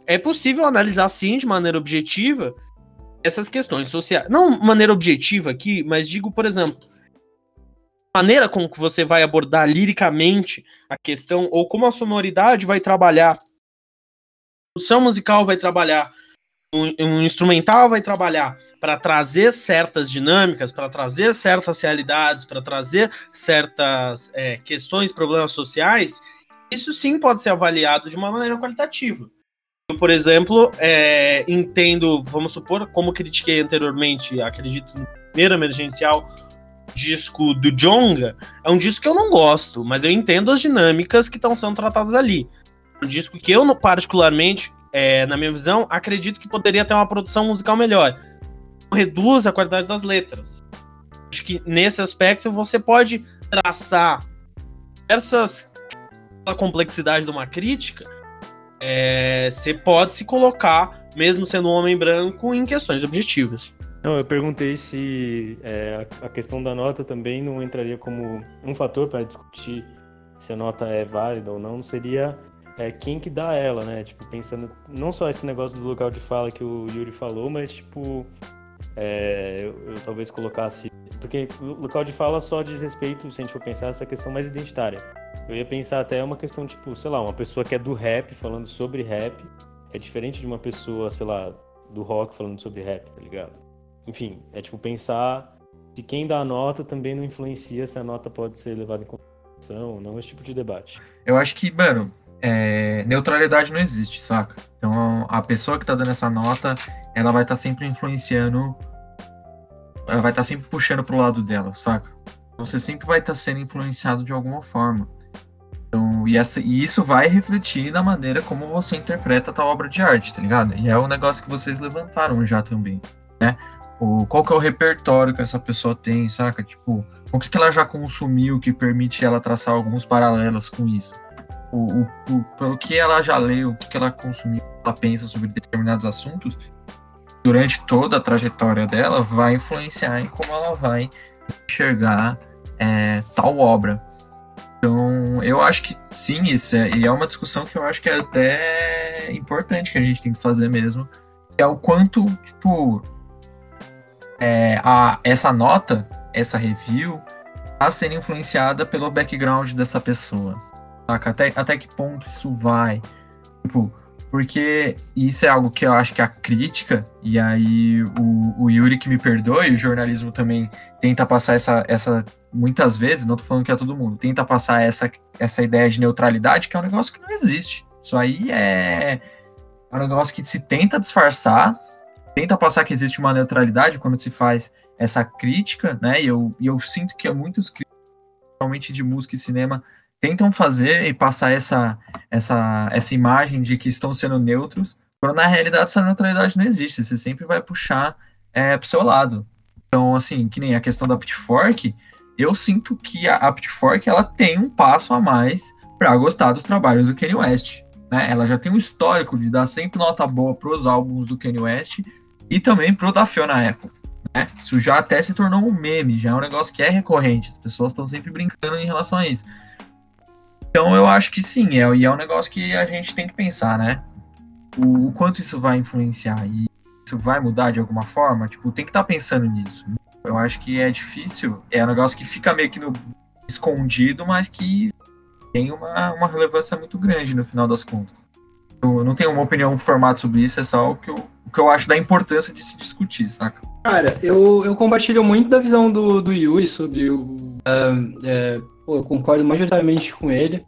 é possível analisar sim de maneira objetiva essas questões sociais. Não maneira objetiva aqui, mas digo, por exemplo, maneira como que você vai abordar liricamente a questão ou como a sonoridade vai trabalhar, a produção musical vai trabalhar, um, um instrumental vai trabalhar para trazer certas dinâmicas, para trazer certas realidades, para trazer certas é, questões, problemas sociais. Isso sim pode ser avaliado de uma maneira qualitativa. Eu, por exemplo, é, entendo, vamos supor, como critiquei anteriormente, acredito no primeiro emergencial, disco do Jonga é um disco que eu não gosto, mas eu entendo as dinâmicas que estão sendo tratadas ali. Um disco que eu, particularmente, é, na minha visão, acredito que poderia ter uma produção musical melhor. Reduz a qualidade das letras. Acho que nesse aspecto você pode traçar essas a complexidade de uma crítica, é, você pode se colocar, mesmo sendo um homem branco, em questões objetivas. Não, eu perguntei se é, a questão da nota também não entraria como um fator para discutir se a nota é válida ou não, seria é, quem que dá ela, né? Tipo, pensando não só esse negócio do local de fala que o Yuri falou, mas tipo, é, eu, eu, talvez colocasse. Porque local de fala só diz respeito, se a gente for pensar, essa questão mais identitária. Eu ia pensar até uma questão, tipo, sei lá, uma pessoa que é do rap falando sobre rap é diferente de uma pessoa, sei lá, do rock falando sobre rap, tá ligado? Enfim, é tipo pensar se quem dá a nota também não influencia se a nota pode ser levada em consideração ou não, esse tipo de debate. Eu acho que, mano, é, neutralidade não existe, saca? Então a pessoa que tá dando essa nota, ela vai estar tá sempre influenciando, ela vai estar tá sempre puxando pro lado dela, saca? Você sempre vai estar tá sendo influenciado de alguma forma. Então, e, essa, e isso vai refletir na maneira como você interpreta tal obra de arte, tá ligado? E é o negócio que vocês levantaram já também, né? O, qual que é o repertório que essa pessoa tem, saca? Tipo, o que, que ela já consumiu que permite ela traçar alguns paralelos com isso? O, o, o, pelo que ela já leu, o que, que ela consumiu, ela pensa sobre determinados assuntos, durante toda a trajetória dela, vai influenciar em como ela vai enxergar é, tal obra. Então, eu acho que sim, isso é, e é uma discussão que eu acho que é até importante que a gente tem que fazer mesmo, é o quanto, tipo, é, a, essa nota, essa review, está sendo influenciada pelo background dessa pessoa. Saca? Até, até que ponto isso vai? Tipo, porque isso é algo que eu acho que a crítica, e aí o, o Yuri que me perdoe, o jornalismo também tenta passar essa, essa muitas vezes, não tô falando que é todo mundo, tenta passar essa, essa ideia de neutralidade, que é um negócio que não existe. Isso aí é, é um negócio que se tenta disfarçar, tenta passar que existe uma neutralidade quando se faz essa crítica, né? E eu, e eu sinto que muitos críticos, principalmente de música e cinema, tentam fazer e passar essa, essa, essa imagem de que estão sendo neutros, quando na realidade essa neutralidade não existe, você sempre vai puxar é, pro seu lado. Então, assim, que nem a questão da Pitchfork, eu sinto que a, a Pitchfork ela tem um passo a mais para gostar dos trabalhos do Kanye West. Né? Ela já tem um histórico de dar sempre nota boa para os álbuns do Kanye West e também pro da Fiona Apple. Né? Isso já até se tornou um meme, já é um negócio que é recorrente. As pessoas estão sempre brincando em relação a isso. Então eu acho que sim, é, e é um negócio que a gente tem que pensar, né? O, o quanto isso vai influenciar e isso vai mudar de alguma forma, tipo, tem que estar tá pensando nisso. Eu acho que é difícil, é um negócio que fica meio que no escondido, mas que tem uma, uma relevância muito grande no final das contas. Eu não tenho uma opinião formada sobre isso, é só o que eu, o que eu acho da importância de se discutir, saca? Cara, eu, eu compartilho muito da visão do, do Yuri sobre o. Uh, é, pô, eu concordo majoritariamente com ele.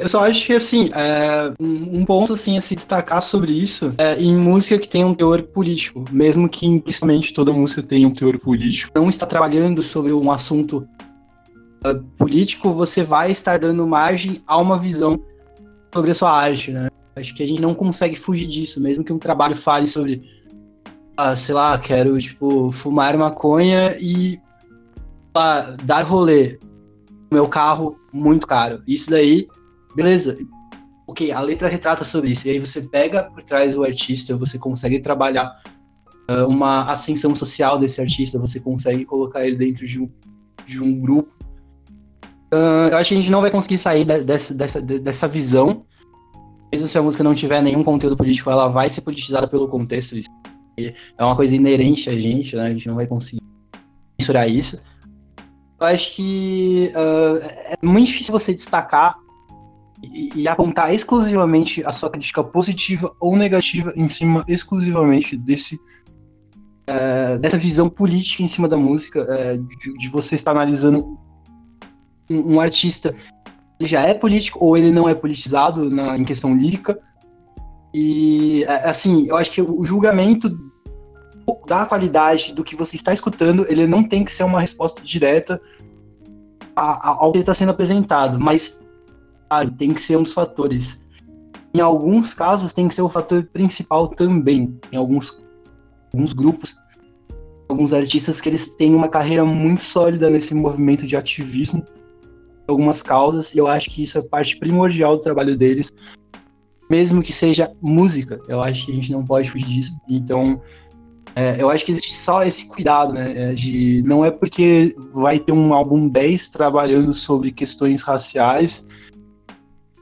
Eu só acho que, assim, é, um ponto assim, a se destacar sobre isso é em música que tem um teor político, mesmo que implicitamente toda música tenha um teor político, não está trabalhando sobre um assunto uh, político, você vai estar dando margem a uma visão sobre a sua arte, né? Acho que a gente não consegue fugir disso, mesmo que um trabalho fale sobre, ah, sei lá, quero, tipo, fumar maconha e dar rolê meu carro muito caro. Isso daí beleza, ok, a letra retrata sobre isso, e aí você pega por trás do artista, você consegue trabalhar uh, uma ascensão social desse artista, você consegue colocar ele dentro de um, de um grupo. Uh, eu acho que a gente não vai conseguir sair de, dessa, dessa, dessa visão, mesmo se a música não tiver nenhum conteúdo político, ela vai ser politizada pelo contexto. Isso é uma coisa inerente a gente, né? A gente não vai conseguir mensurar isso. Eu acho que uh, é muito difícil você destacar e, apontar exclusivamente a sua crítica positiva ou negativa em cima exclusivamente desse é, dessa visão política em cima da música, é, de, de, você estar analisando um, um, artista ele já é político ou ele não é politizado na, em questão lírica. E, é, assim, eu acho que o julgamento da qualidade do que você está escutando, ele não tem que ser uma resposta direta ao que está sendo apresentado, mas claro, tem que ser um dos fatores. Em alguns casos, tem que ser o fator principal também. Em alguns, alguns grupos, alguns artistas que eles têm uma carreira muito sólida nesse movimento de ativismo, algumas causas, e eu acho que isso é parte primordial do trabalho deles, mesmo que seja música. Eu acho que a gente não pode fugir disso. Então, é, eu acho que existe só esse cuidado, né? é, De não é porque vai ter um álbum 10 trabalhando sobre questões raciais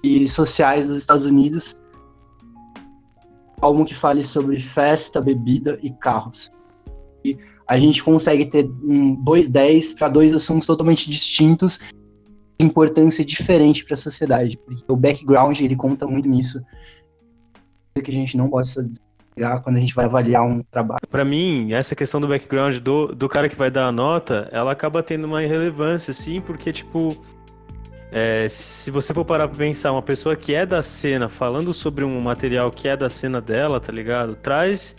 e sociais dos Estados Unidos, álbum que fale sobre festa, bebida e carros. E a gente consegue ter um, dois 10 para dois assuntos totalmente distintos, de importância diferente para a sociedade, porque o background ele conta muito nisso, que a gente não possa quando a gente vai avaliar um trabalho. Pra mim, essa questão do background do, do cara que vai dar a nota, ela acaba tendo uma relevância, assim, porque, tipo, é, se você for parar pra pensar, uma pessoa que é da cena, falando sobre um material que é da cena dela, tá ligado? Traz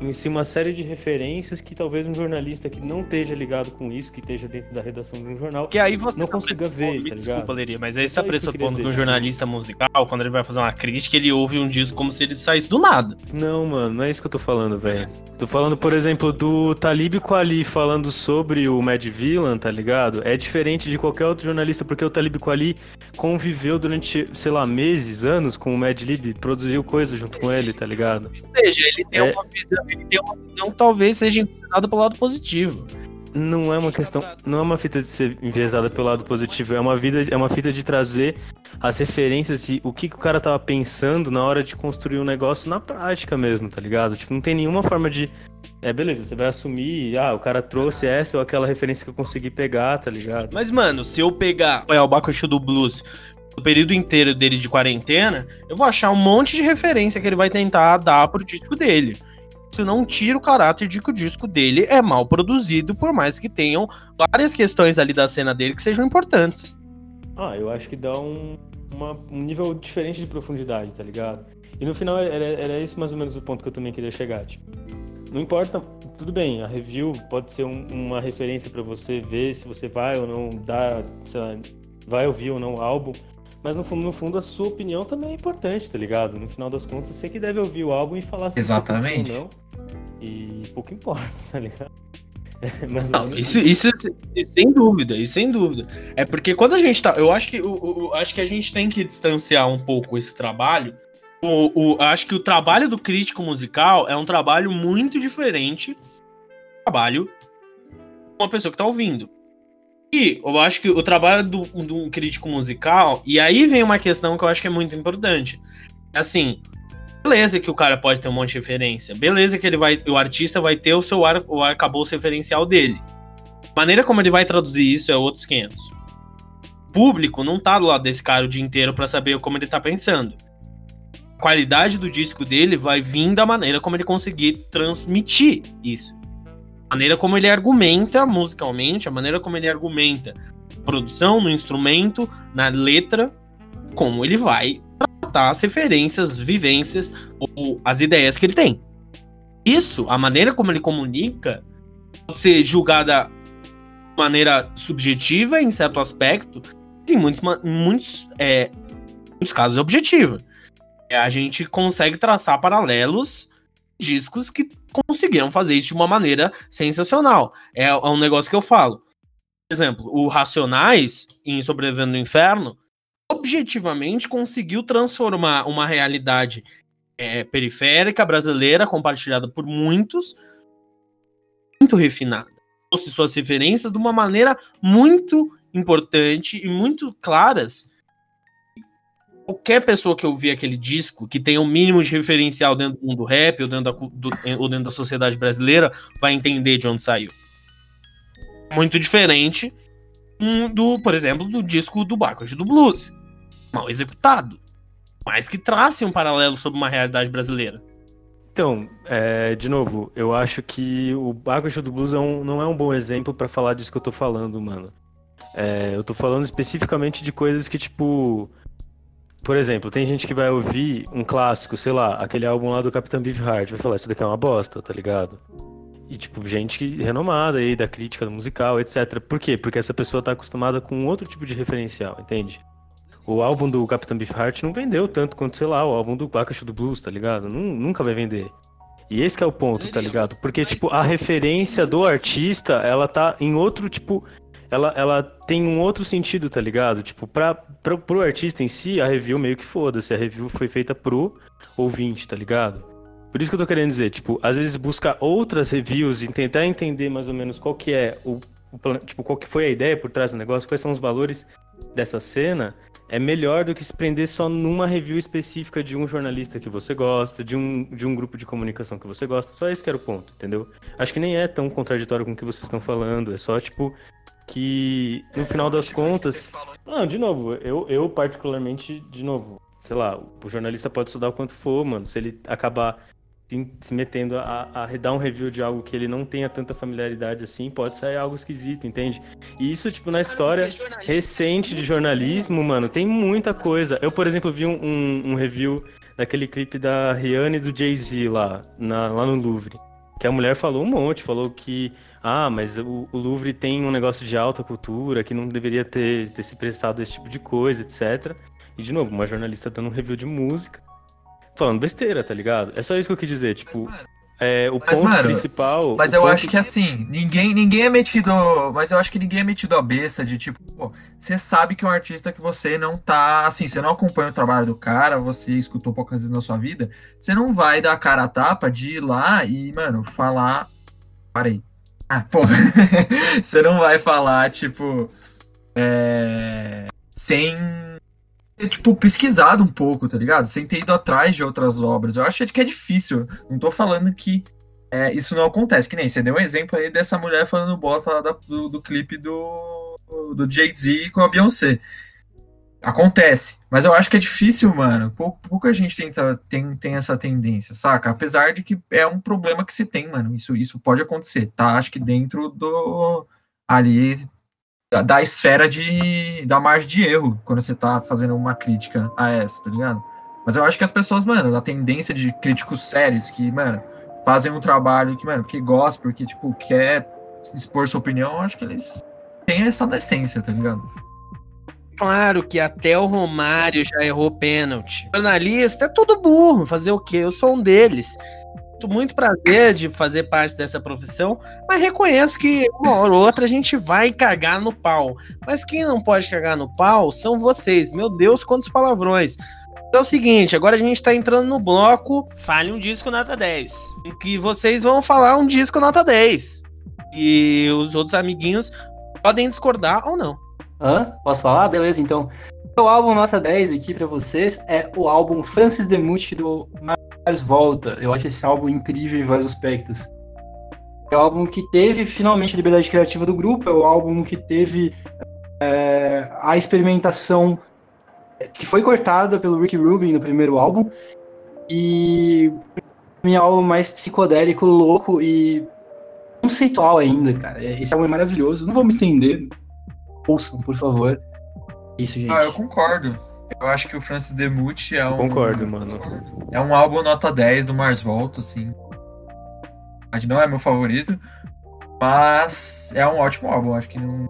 em si uma série de referências que talvez um jornalista que não esteja ligado com isso, que esteja dentro da redação de um jornal, Que aí você não tá consiga ver, me tá desculpa? Leria, mas aí você tá que eu queria pressupondo que um jornalista musical, quando ele vai fazer uma crítica, ele ouve um disco como se ele saísse do nada. Não, mano, não é isso que eu tô falando, velho. Tô falando, por exemplo, do Talib Kweli falando sobre o Mad Villain, tá ligado? É diferente de qualquer outro jornalista, porque o Talib Kweli conviveu durante, sei lá, meses, anos com o Mad Lib, produziu coisas junto com ele, tá ligado? Ou seja, ele tem, É. uma, visão, ele tem uma visão que talvez seja enviesada pelo lado positivo. Não é uma questão, não é uma fita de ser enviesada pelo lado positivo, é uma vida, é uma fita de trazer as referências e o que, que o cara tava pensando na hora de construir um negócio na prática mesmo, tá ligado? Tipo, não tem nenhuma forma de é, beleza, você vai assumir, ah, o cara trouxe essa ou aquela referência que eu consegui pegar, tá ligado? Mas, mano, se eu pegar o Bakushu do Blues o período inteiro dele de quarentena, eu vou achar um monte de referência que ele vai tentar dar pro disco dele. Isso não tira o caráter de que o disco dele é mal produzido, por mais que tenham várias questões ali da cena dele que sejam importantes. Ah, eu acho que dá um, uma- um nível diferente de profundidade, tá ligado? E no final era, era esse mais ou menos o ponto que eu também queria chegar, tipo. Não importa, tudo bem, a review pode ser um- uma referência pra você ver se você vai ou não dar, sei lá, vai ouvir ou não o álbum, mas no fundo, no fundo a sua opinião também é importante, tá ligado? No final das contas, você que deve ouvir o álbum e falar se Exatamente. ou não. E pouco importa, tá ligado? É Não, isso, isso, isso sem dúvida, isso sem dúvida. É porque quando a gente tá. Eu acho que, o- o- acho que a gente tem que distanciar um pouco esse trabalho. O, o- acho que o trabalho do crítico musical é um trabalho muito diferente do trabalho de uma pessoa que tá ouvindo. E eu acho que o trabalho do, um crítico musical, e aí vem uma questão que eu acho que é muito importante. Assim, beleza que o cara pode ter um monte de referência, beleza que ele vai, o artista vai ter o seu ar, o arcabouço referencial dele. Maneira como ele vai traduzir isso é outros 500. O público não tá do lado desse cara o dia inteiro pra saber como ele tá pensando. A qualidade do disco dele vai vir da maneira como ele conseguir transmitir isso. Maneira como ele argumenta musicalmente, a maneira como ele argumenta produção, no instrumento, na letra, como ele vai tratar as referências, as vivências ou as ideias que ele tem. Isso, a maneira como ele comunica, pode ser julgada de maneira subjetiva em certo aspecto, mas em muitos, muitos, é, muitos casos é objetiva. É, a gente consegue traçar paralelos discos que conseguiram fazer isso de uma maneira sensacional. É, é um negócio que eu falo. Por exemplo, o Racionais, em Sobrevivendo no Inferno, objetivamente conseguiu transformar uma realidade é, periférica brasileira, compartilhada por muitos, muito refinada. Trouxe suas referências de uma maneira muito importante e muito claras. Qualquer pessoa que ouvir aquele disco, que tenha um mínimo de referencial dentro do mundo rap ou dentro da, do- ou dentro da sociedade brasileira, vai entender de onde saiu. Muito diferente do, por exemplo, do disco do Bacchus do Blues. Mal executado. Mas que trace um paralelo sobre uma realidade brasileira. Então, é, de novo, eu acho que o Bakushu do Blues é um- não é um bom exemplo pra falar disso que eu tô falando, mano. É, eu tô falando especificamente de coisas que, tipo. Por exemplo, tem gente que vai ouvir um clássico, sei lá, aquele álbum lá do Capitão Beefheart, vai falar, isso daqui é uma bosta, tá ligado? e, tipo, gente renomada aí da crítica do musical, etc. Por quê? Porque essa pessoa tá acostumada com outro tipo de referencial, entende? O álbum do Captain Beefheart não vendeu tanto quanto, sei lá, o álbum do Bacacho do Blues, tá ligado? nunca vai vender. E esse é o ponto, tá ligado? Porque, tipo, a referência do artista, ela tá em outro, tipo, ela, ela tem um outro sentido, tá ligado? Tipo, pra, pra, pro artista em si, a review meio que foda-se. A review foi feita pro ouvinte, tá ligado? Por isso que eu tô querendo dizer, tipo, às vezes buscar outras reviews e tentar entender mais ou menos qual que é o, o tipo, qual que foi a ideia por trás do negócio, quais são os valores dessa cena, é melhor do que se prender só numa review específica de um jornalista que você gosta, de um, de um grupo de comunicação que você gosta. Só esse que era o ponto, entendeu? Acho que nem é tão contraditório com o que vocês estão falando. É só, tipo, que no final das contas. Não, de novo, eu, eu particularmente, de novo, sei lá, o jornalista pode estudar o quanto for, mano. Se ele acabar se, metendo a, a dar um review de algo que ele não tenha tanta familiaridade assim, pode sair algo esquisito, entende? E isso, tipo, na história recente de jornalismo, mano, tem muita coisa. Eu, por exemplo, vi um, um, um review daquele clipe da Rihanna e do Jay-Z lá, na, lá no Louvre. Que a mulher falou um monte, falou que ah, mas o, o, Louvre tem um negócio de alta cultura que não deveria ter, ter se prestado esse tipo de coisa, etc. E, de novo, uma jornalista dando um review de música, falando besteira, tá ligado? É só isso que eu quis dizer, tipo. Mas, é, o mas, ponto mano, principal. Mas eu acho que assim, ninguém, ninguém é metido. Mas eu acho que ninguém é metido a besta de tipo, você sabe que é um artista que você não tá. Assim, você não acompanha o trabalho do cara, você escutou poucas vezes na sua vida, você não vai dar a cara a tapa de ir lá e, mano, falar. Parei ah, pô. você não vai falar, tipo. É... Sem. Tipo, pesquisado um pouco, tá ligado? Sem ter ido atrás de outras obras. Eu acho que é difícil. Não tô falando que é, isso não acontece. Que nem você deu um exemplo aí dessa mulher falando bosta lá do, do clipe do, do Jay-Z com a Beyoncé. Acontece. Mas eu acho que é difícil, mano. Pouco, pouca gente tem, tem, tem essa tendência, saca? Apesar de que é um problema que se tem, mano. Isso, isso pode acontecer, tá? Acho que dentro do. Ali. Da, da esfera de. Da margem de erro, quando você tá fazendo uma crítica a essa, tá ligado? Mas eu acho que as pessoas, mano, a tendência de críticos sérios que, mano, fazem um trabalho que, mano, porque gostam, porque, tipo, quer expor sua opinião, eu acho que eles têm essa decência, tá ligado? claro que até o Romário já errou pênalti. Jornalista é tudo burro, fazer o quê? Eu sou um deles. Muito prazer de fazer parte dessa profissão, mas reconheço que uma hora ou outra a gente vai cagar no pau. Mas quem não pode cagar no pau são vocês. Meu Deus, quantos palavrões. Então é o seguinte, agora a gente tá entrando no bloco Fale um disco nota 10. Em que vocês vão falar um disco nota 10. E os outros amiguinhos podem discordar ou não. Hã? Posso falar? Beleza, então. O álbum nota 10 aqui para vocês é o álbum Francis Demuth do Volta. Eu acho esse álbum incrível em vários aspectos. É o álbum que teve finalmente a liberdade criativa do grupo, é o álbum que teve é, a experimentação que foi cortada pelo Rick Rubin no primeiro álbum. E meu álbum mais psicodélico, louco e conceitual ainda, cara. Esse álbum é maravilhoso. Não vou me estender, ouçam, por favor. Isso, gente. Ah, eu concordo. Eu acho que o Francis Demuth é um. concordo, mano. É um álbum nota 10 do Mars Volta, assim. Não é meu favorito, mas é um ótimo álbum. Acho que não.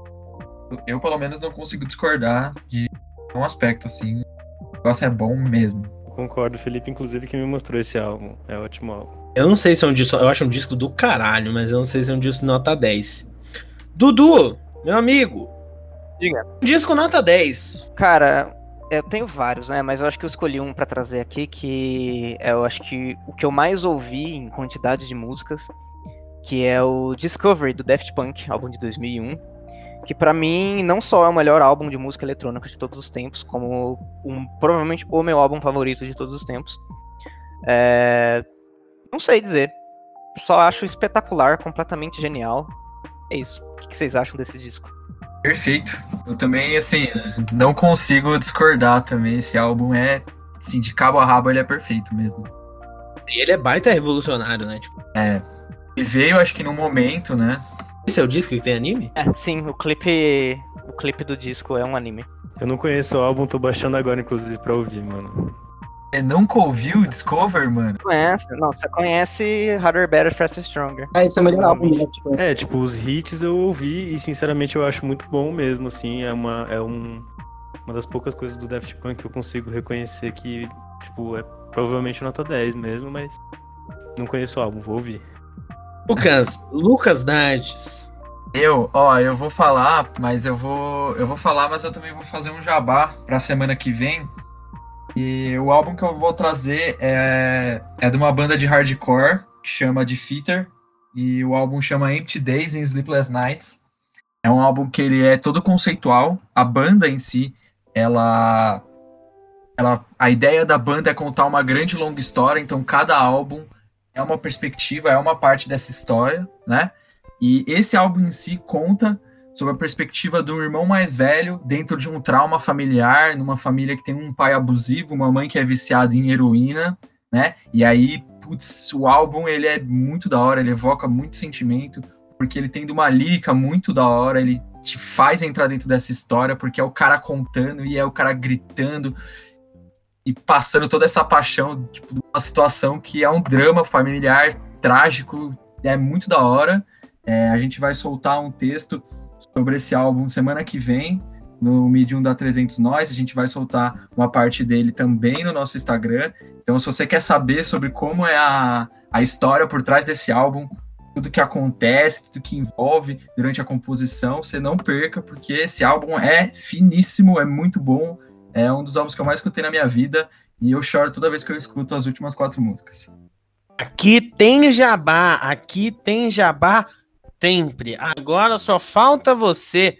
Eu, pelo menos, não consigo discordar de um aspecto, assim. O negócio é bom mesmo. Concordo, Felipe, inclusive, que me mostrou esse álbum. É um ótimo álbum. Eu não sei se é um disco. Eu acho um disco do caralho, mas eu não sei se é um disco nota 10. Dudu, meu amigo, Diga. Disco nota 10. Cara, eu tenho vários, né? Mas eu acho que eu escolhi um para trazer aqui que eu acho que o que eu mais ouvi em quantidade de músicas, que é o Discovery do Daft Punk, álbum de 2001, que para mim não só é o melhor álbum de música eletrônica de todos os tempos, como um, provavelmente o meu álbum favorito de todos os tempos. É... Não sei dizer. Só acho espetacular, completamente genial. É isso. O que vocês acham desse disco? Perfeito. Eu também, assim, não consigo discordar também. Esse álbum é, assim, de cabo a rabo ele é perfeito mesmo. E ele é baita revolucionário, né? Tipo... É. E veio, acho que no momento, né? Esse é o disco que tem anime? É, sim, o clipe. O clipe do disco é um anime. Eu não conheço o álbum, tô baixando agora, inclusive, pra ouvir, mano. É, nunca ouviu o Discover, mano? Conhece? Não, você conhece Harder, Better, Faster, Stronger. É, esse é o melhor álbum, né? Tipo, É, tipo, os hits eu ouvi e sinceramente eu acho muito bom mesmo, assim. É uma, é um, uma das poucas coisas do Daft Punk que eu consigo reconhecer que, tipo, é provavelmente nota 10 mesmo, mas não conheço o álbum, vou ouvir. Lucas, Lucas Nardes. Eu, ó, eu vou falar, mas eu vou, eu vou falar, mas eu também vou fazer um jabá pra semana que vem. E o álbum que eu vou trazer é, é de uma banda de hardcore que chama Defeater. E o álbum chama Empty Days and Sleepless Nights. É um álbum que ele é todo conceitual. A banda em si, ela, ela, a ideia da banda é contar uma grande longa história. Então cada álbum é uma perspectiva, é uma parte dessa história, né? E esse álbum em si conta sobre a perspectiva do irmão mais velho dentro de um trauma familiar, numa família que tem um pai abusivo, uma mãe que é viciada em heroína, né? E aí, putz, o álbum ele é muito da hora, ele evoca muito sentimento, porque ele tem uma lírica muito da hora, ele te faz entrar dentro dessa história, porque é o cara contando e é o cara gritando e passando toda essa paixão, tipo, de uma situação que é um drama familiar trágico, é muito da hora. É, a gente vai soltar um texto sobre esse álbum semana que vem no Medium da 300 Nós. A gente vai soltar uma parte dele também no nosso Instagram. Então, se você quer saber sobre como é a, a história por trás desse álbum, tudo que acontece, tudo que envolve durante a composição, você não perca, porque esse álbum é finíssimo, é muito bom. É um dos álbuns que eu mais escutei na minha vida e eu choro toda vez que eu escuto as últimas quatro músicas. Aqui tem jabá, aqui tem jabá sempre. Agora só falta você,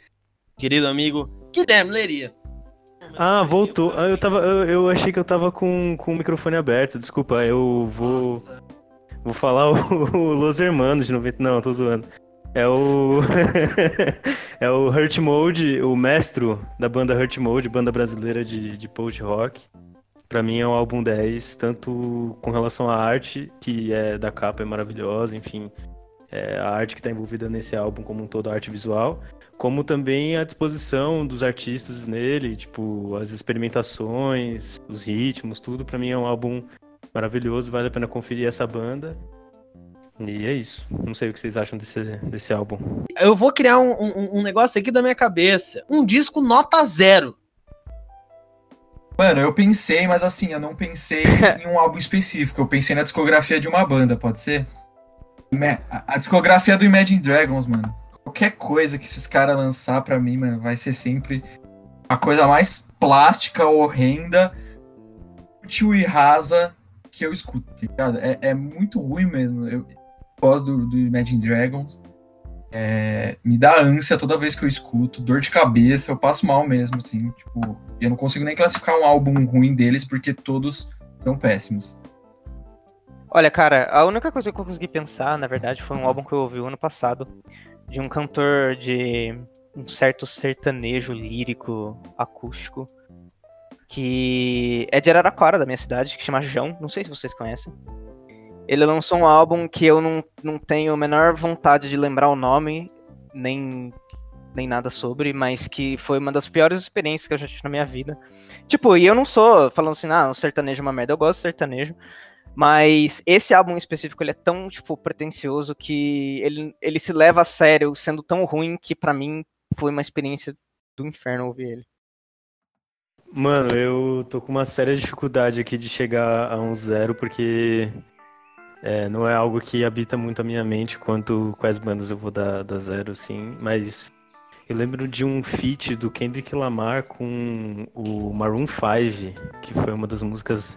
querido amigo Guilherme Leria. Ah, voltou. Ah, eu, tava, eu, eu achei que eu tava com, com o microfone aberto, desculpa. Eu vou. Vou falar o, o Los Hermanos de 90. Não, tô zoando. É o. é o Hurt Mode, o mestro da banda Hurt Mode, banda brasileira de, de post rock. Pra mim é um álbum 10, tanto com relação à arte, que é da capa é maravilhosa, enfim. É, a arte que tá envolvida nesse álbum como um todo, a arte visual, como também a disposição dos artistas nele, tipo, as experimentações, os ritmos, tudo. Pra mim é um álbum maravilhoso, vale a pena conferir essa banda. E é isso. Não sei o que vocês acham desse, desse álbum. Eu vou criar um, um, um negócio aqui da minha cabeça. Um disco nota zero. Mano, eu pensei, mas assim, eu não pensei em um álbum específico. Eu pensei na discografia de uma banda, pode ser? A discografia do Imagine Dragons, mano. Qualquer coisa que esses caras lançar pra mim, mano, vai ser sempre a coisa mais plástica, horrenda, útil e rasa que eu escuto, tá ligado? É, é muito ruim mesmo. Eu gosto do, do Imagine Dragons. É, me dá ânsia toda vez que eu escuto, dor de cabeça, eu passo mal mesmo, assim, tipo, eu não consigo nem classificar um álbum ruim deles porque todos são péssimos. Olha, cara, a única coisa que eu consegui pensar, na verdade, foi um álbum que eu ouvi ano passado, de um cantor de um certo sertanejo lírico acústico, que é de Araraquara, da minha cidade, que chama João, não sei se vocês conhecem. Ele lançou um álbum que eu não, não tenho a menor vontade de lembrar o nome, nem, nem nada sobre, mas que foi uma das piores experiências que eu já tive na minha vida. Tipo, e eu não sou falando assim, ah, o sertanejo é uma merda, eu gosto de sertanejo, mas esse álbum específico, ele é tão, tipo, pretencioso que ele, ele se leva a sério, sendo tão ruim que pra mim foi uma experiência do inferno ouvir ele. Mano, eu tô com uma séria dificuldade aqui de chegar a um zero, porque é, não é algo que habita muito a minha mente quanto quais bandas eu vou dar, dar zero, sim. Mas eu lembro de um feat do Kendrick Lamar com o Maroon 5, que foi uma das músicas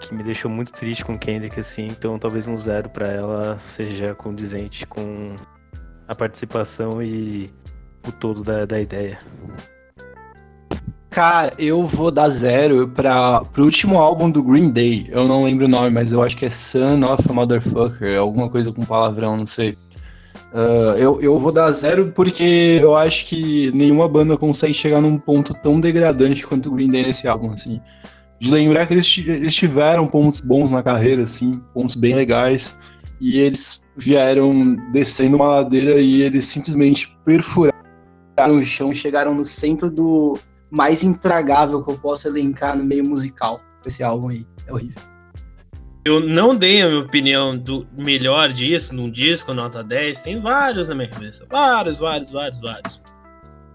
que me deixou muito triste com Kendrick, assim. Então talvez um zero pra ela seja condizente com a participação e o todo da, da ideia. Cara, eu vou dar zero para pro último álbum do Green Day. Eu não lembro o nome, mas eu acho que é Son of a Motherfucker, alguma coisa com palavrão, não sei. Ah, eu, eu vou dar zero porque eu acho que nenhuma banda consegue chegar num ponto tão degradante quanto o Green Day nesse álbum, assim. De lembrar que eles, ti- eles tiveram pontos bons na carreira, assim, pontos bem legais, e eles vieram descendo uma ladeira e eles simplesmente perfuraram o chão, chegaram no centro do mais intragável que eu posso elencar no meio musical. esse álbum aí. É horrível. Eu não dei a minha opinião do melhor disso, num disco, nota 10. Tem vários na minha cabeça. Vários, vários, vários, vários.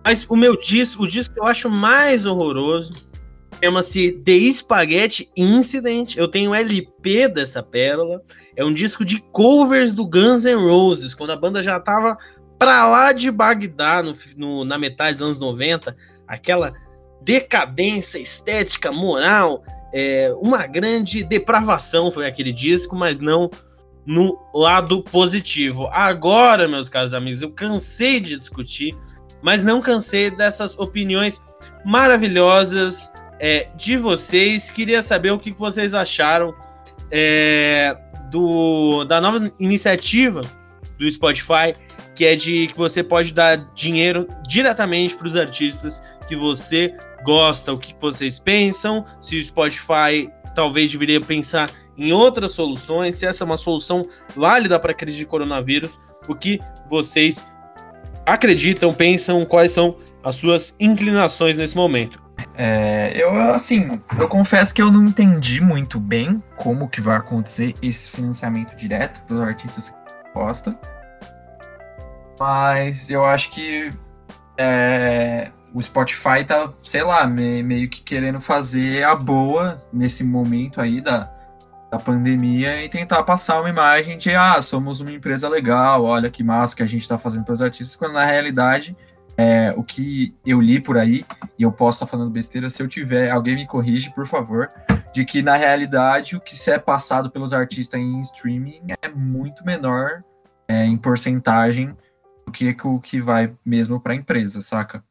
Mas o meu disco, o disco que eu acho mais horroroso, chama-se The Spaghetti Incident. Eu tenho LP dessa pérola. É um disco de covers do Guns N' Roses, quando a banda já tava pra lá de Bagdá, no, no, na metade dos anos 90. Aquela decadência estética, moral, é, uma grande depravação foi aquele disco, mas não no lado positivo. Agora, meus caros amigos, eu cansei de discutir, mas não cansei dessas opiniões maravilhosas é, de vocês. Queria saber o que vocês acharam é, do, da nova iniciativa do Spotify, que é de que você pode dar dinheiro diretamente para os artistas que você gosta, o que vocês pensam, se o Spotify talvez deveria pensar em outras soluções, se essa é uma solução válida para a crise de coronavírus, o que vocês acreditam, pensam, quais são as suas inclinações nesse momento. É, eu, assim, eu confesso que eu não entendi muito bem como que vai acontecer esse financiamento direto para os artistas que gostam. Mas eu acho que é, o Spotify tá, sei lá, me, meio que querendo fazer a boa nesse momento aí da, da pandemia e tentar passar uma imagem de, ah, somos uma empresa legal, olha que massa que a gente tá fazendo para os artistas, quando na realidade é, o que eu li por aí, e eu posso estar falando besteira, se eu tiver, alguém me corrige, por favor, de que na realidade o que é passado pelos artistas em streaming é muito menor é, em porcentagem do que o que vai mesmo para a empresa, saca?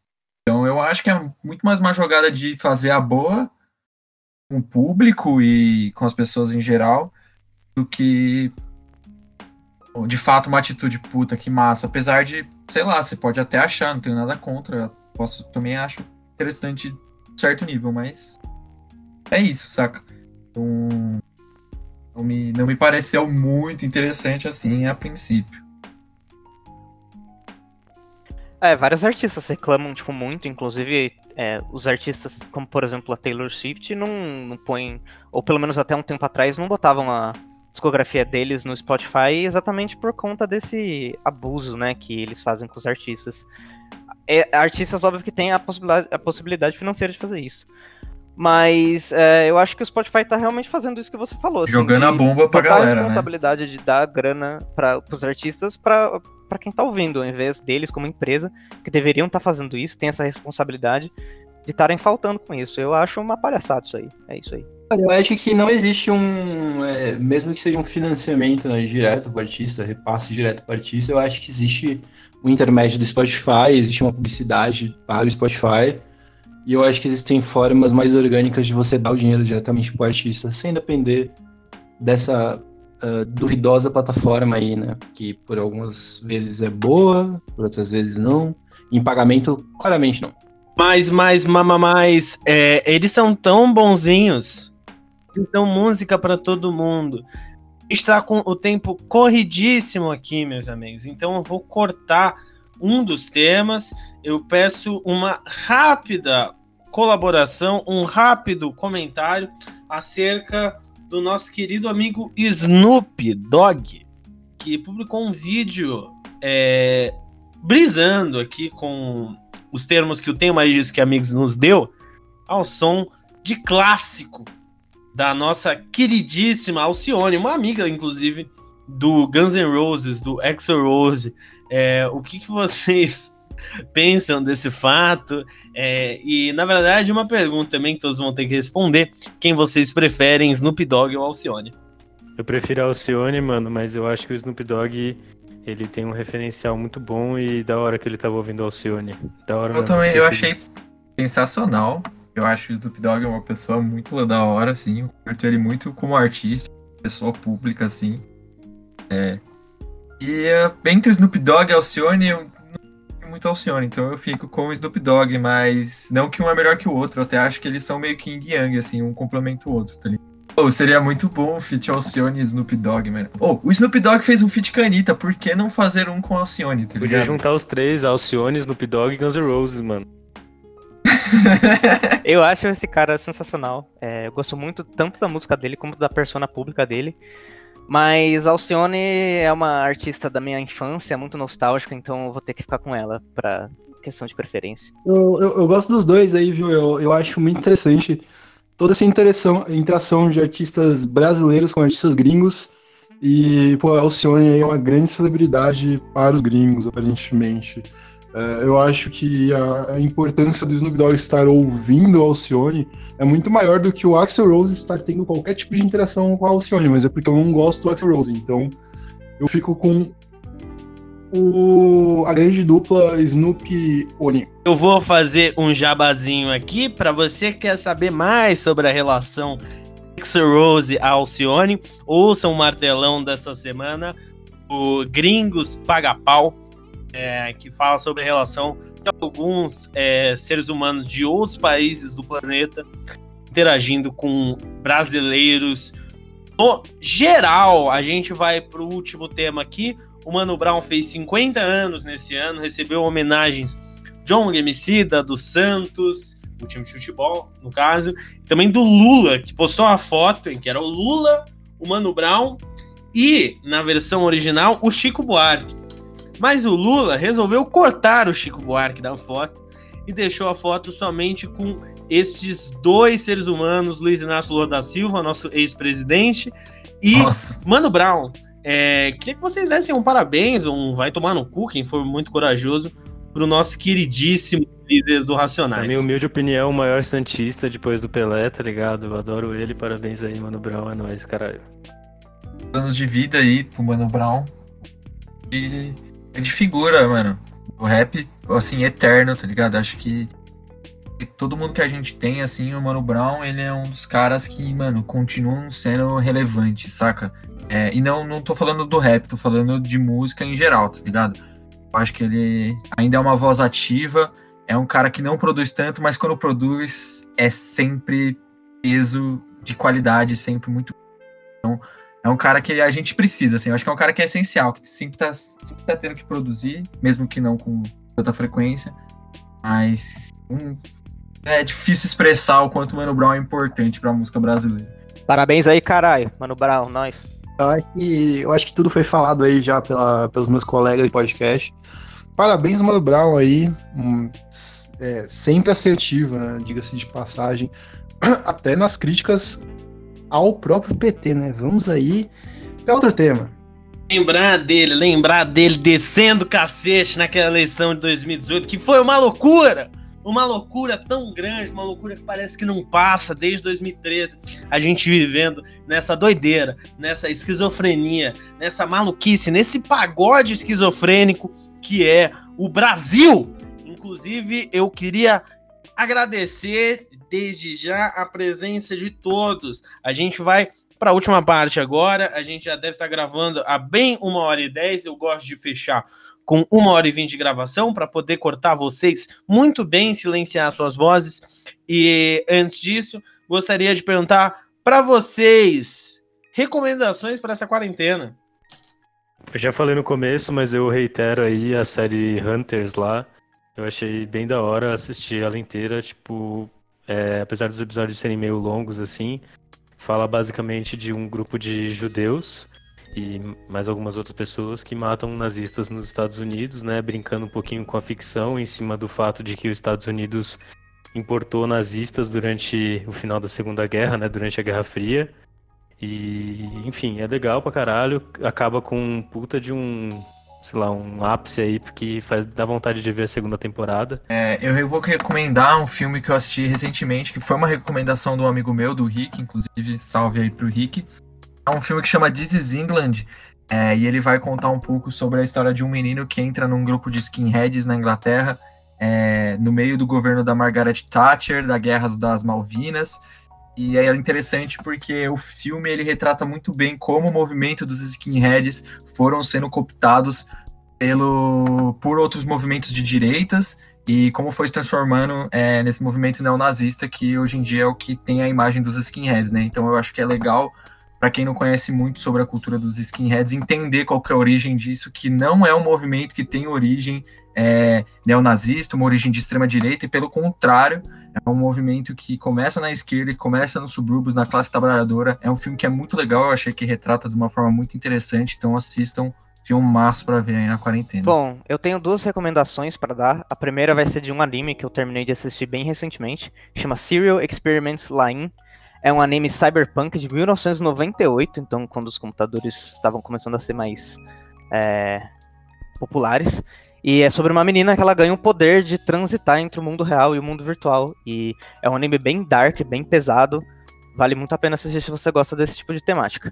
Então eu acho que é muito mais uma jogada de fazer a boa com o público e com as pessoas em geral do que de fato uma atitude puta que massa. Apesar de, sei lá, você pode até achar, não tenho nada contra. Posso, também acho interessante certo nível, mas é isso, saca? Então, não me, não me pareceu muito interessante assim a princípio. É, vários artistas reclamam, tipo, muito, inclusive é, os artistas, como por exemplo a Taylor Swift, não, não põem, ou pelo menos até um tempo atrás, não botavam a discografia deles no Spotify exatamente por conta desse abuso, né, que eles fazem com os artistas. É, artistas, óbvio, que têm a possibilidade, a possibilidade financeira de fazer isso. Mas é, eu acho que o Spotify tá realmente fazendo isso que você falou. Assim, Jogando a bomba pra galera. a né? responsabilidade né? de dar grana para os artistas para para quem tá ouvindo, ao invés deles como empresa, que deveriam estar tá fazendo isso, tem essa responsabilidade de estarem faltando com isso. Eu acho uma palhaçada isso aí. É isso aí. Eu acho que não existe um. É, mesmo que seja um financiamento né, direto para o artista, repasse direto para o artista, eu acho que existe um intermédio do Spotify, existe uma publicidade para o Spotify. E eu acho que existem formas mais orgânicas de você dar o dinheiro diretamente para o artista, sem depender dessa uh, duvidosa plataforma aí, né? Que por algumas vezes é boa, por outras vezes não. Em pagamento, claramente não. Mas, mas, mama, mais, é, eles são tão bonzinhos. Dão música para todo mundo. Está com o tempo corridíssimo aqui, meus amigos. Então eu vou cortar um dos temas. Eu peço uma rápida colaboração, um rápido comentário acerca do nosso querido amigo Snoop Dogg, que publicou um vídeo é, brisando aqui com os termos que o Mais Disso Que Amigos nos deu, ao som de clássico da nossa queridíssima Alcione, uma amiga, inclusive, do Guns N' Roses, do Axl Rose. É, o que, que vocês pensam desse fato. É, e, na verdade, uma pergunta também que todos vão ter que responder: quem vocês preferem, Snoop Dogg ou Alcione? Eu prefiro a Alcione, mano, mas eu acho que o Snoop Dogg ele tem um referencial muito bom e da hora que ele tava ouvindo Alcione. Da hora eu também, eu achei sensacional. Eu acho que o Snoop Dogg é uma pessoa muito da hora, assim. Eu curto ele muito como artista, pessoa pública, assim. É. E uh, entre o Snoop Dogg e Alcione, eu muito Alcione, então eu fico com o Snoop Dogg, mas não que um é melhor que o outro, eu até acho que eles são meio que yin yang, assim, um complementa o outro, tá ligado? Oh, seria muito bom um feat Alcione e Snoop Dogg, mano. Oh, o Snoop Dogg fez um feat com a Anitta, por que não fazer um com Alcione, tá Podia juntar os três, Alcione, Snoop Dogg e Guns N' Roses, mano. Eu acho esse cara sensacional. É, eu gosto muito tanto da música dele como da persona pública dele. Mas Alcione é uma artista da minha infância, muito nostálgica, então eu vou ter que ficar com ela pra questão de preferência. Eu, eu, eu gosto dos dois aí, viu? Eu, eu acho muito interessante toda essa interação, interação de artistas brasileiros com artistas gringos. E, pô, Alcione é uma grande celebridade para os gringos, aparentemente. É, eu acho que a, importância do Snoop Dogg estar ouvindo a Alcione é muito maior do que o Axel Rose estar tendo qualquer tipo de interação com a Alcione, mas é porque eu não gosto do Axel Rose, então eu fico com o, a grande dupla Snoop Oni. Eu vou fazer um jabazinho aqui para você que quer saber mais sobre a relação Axel Rose Alcione, ouça o martelão dessa semana, o Gringos Paga Pau é, que fala sobre a relação de alguns é, seres humanos de outros países do planeta interagindo com brasileiros. No geral, a gente vai para o último tema aqui. O Mano Brown fez 50 anos nesse ano, recebeu homenagens John Emicida, do Santos, do time de futebol, no caso, também do Lula, que postou uma foto em que era o Lula, o Mano Brown e, na versão original, o Chico Buarque. Mas o Lula resolveu cortar o Chico Buarque da foto e deixou a foto somente com estes dois seres humanos, Luiz Inácio Lula da Silva, nosso ex-presidente, e Nossa. Mano Brown. É, queria que vocês dessem um parabéns, um vai tomar no cu, quem for muito corajoso, pro nosso queridíssimo líder do Racionais. Na minha humilde opinião, o maior Santista depois do Pelé, tá ligado? Eu adoro ele, parabéns aí, Mano Brown, é nóis, caralho. Anos de vida aí pro Mano Brown. E de figura, mano. O rap, assim, eterno, tá ligado? Acho que todo mundo que a gente tem, assim, o Mano Brown, ele é um dos caras que, mano, continuam sendo relevantes, saca? É, e não, não tô falando do rap, tô falando de música em geral, tá ligado? Eu acho que ele ainda é uma voz ativa, é um cara que não produz tanto, mas quando produz é sempre peso de qualidade, sempre muito. Então, é um cara que a gente precisa, assim. Eu acho que é um cara que é essencial, que sempre tá, sempre tá tendo que produzir, mesmo que não com tanta frequência. Mas um, é difícil expressar o quanto o Mano Brown é importante pra música brasileira. Parabéns aí, caralho. Mano Brown, nós. Eu acho, que, eu acho que tudo foi falado aí já pela, pelos meus colegas de podcast. Parabéns, Mano Brown aí. Um, é, sempre assertivo, né? Diga-se de passagem. Até nas críticas ao próprio PT, né? Vamos aí para outro tema. Lembrar dele, lembrar dele descendo cacete naquela eleição de 2018, que foi uma loucura! Uma loucura tão grande, uma loucura que parece que não passa desde 2013. A gente vivendo nessa doideira, nessa esquizofrenia, nessa maluquice, nesse pagode esquizofrênico que é o Brasil. Inclusive, eu queria agradecer desde já a presença de todos. A gente vai para a última parte agora. A gente já deve estar gravando há bem uma hora e dez. Eu gosto de fechar com uma hora e vinte de gravação para poder cortar vocês muito bem, silenciar suas vozes. E antes disso, gostaria de perguntar para vocês recomendações para essa quarentena. Eu já falei no começo, mas eu reitero aí a série Hunters lá. Eu achei bem da hora assistir ela inteira, tipo, é, apesar dos episódios serem meio longos assim, fala basicamente de um grupo de judeus e mais algumas outras pessoas que matam nazistas nos Estados Unidos, né, brincando um pouquinho com a ficção em cima do fato de que os Estados Unidos importou nazistas durante o final da Segunda Guerra, né, durante a Guerra Fria. E, enfim, é legal pra caralho, acaba com um puta de um sei lá, um ápice aí, porque faz, dá vontade de ver a segunda temporada. É, eu vou recomendar um filme que eu assisti recentemente, que foi uma recomendação de um amigo meu, do Rick, inclusive, salve aí pro Rick. É um filme que chama This is England, é, e ele vai contar um pouco sobre a história de um menino que entra num grupo de skinheads na Inglaterra, é, no meio do governo da Margaret Thatcher, da Guerra das Malvinas, e é interessante porque o filme ele retrata muito bem como o movimento dos skinheads foram sendo cooptados pelo, por outros movimentos de direitas e como foi se transformando é, nesse movimento neonazista que hoje em dia é o que tem a imagem dos skinheads, né? Então eu acho que é legal para quem não conhece muito sobre a cultura dos skinheads, entender qual que é a origem disso, que não é um movimento que tem origem é, neonazista, uma origem de extrema direita, e pelo contrário, é um movimento que começa na esquerda e começa nos subúrbios, na classe trabalhadora. É um filme que é muito legal, eu achei que retrata de uma forma muito interessante, então assistam filmaço para ver aí na quarentena. Bom, eu tenho duas recomendações para dar. A primeira vai ser de um anime que eu terminei de assistir bem recentemente, chama Serial Experiments Line. É um anime cyberpunk de 1998, então quando os computadores estavam começando a ser mais é, populares. E é sobre uma menina que ela ganha o poder de transitar entre o mundo real e o mundo virtual. E é um anime bem dark, bem pesado. Vale muito a pena assistir se você gosta desse tipo de temática.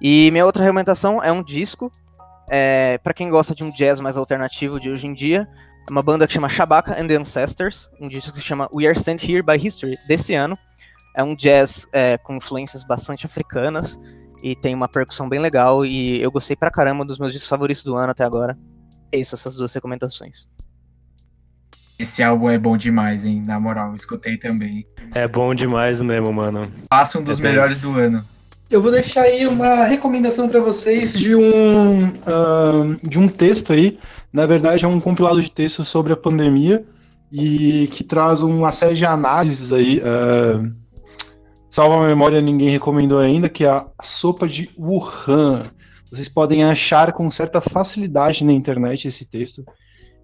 E minha outra recomendação é um disco é, para quem gosta de um jazz mais alternativo de hoje em dia, é uma banda que chama Shabaka and the Ancestors, um disco que chama We Are Sent Here by History, desse ano. É um jazz é, com influências bastante africanas e tem uma percussão bem legal e eu gostei pra caramba dos meus discos favoritos do ano até agora. É isso, essas duas recomendações. Esse álbum é bom demais, hein? Na moral, escutei também. É bom demais mesmo, mano. Passa um dos É melhores do ano. Eu vou deixar aí uma recomendação para vocês de um, ah, de um texto aí. Na verdade, é um compilado de textos sobre a pandemia e que traz uma série de análises aí. ah, salva a memória, ninguém recomendou ainda, que é a sopa de Wuhan. Vocês podem achar com certa facilidade na internet esse texto.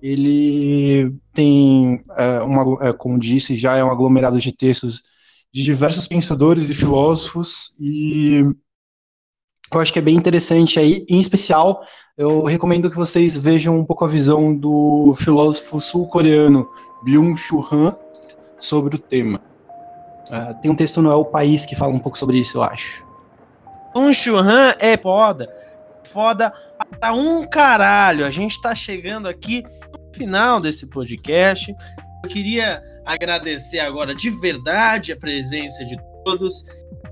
Ele tem, é, uma, é, como disse, já é um aglomerado de textos de diversos pensadores e filósofos e eu acho que é bem interessante aí, em especial, eu recomendo que vocês vejam um pouco a visão do filósofo sul-coreano Byung-Chul Han sobre o tema. Ah, tem um texto no É o País que fala um pouco sobre isso, eu acho. Um churran é foda. Foda pra um caralho. A gente tá chegando aqui no final desse podcast. Eu queria agradecer agora de verdade a presença de todos.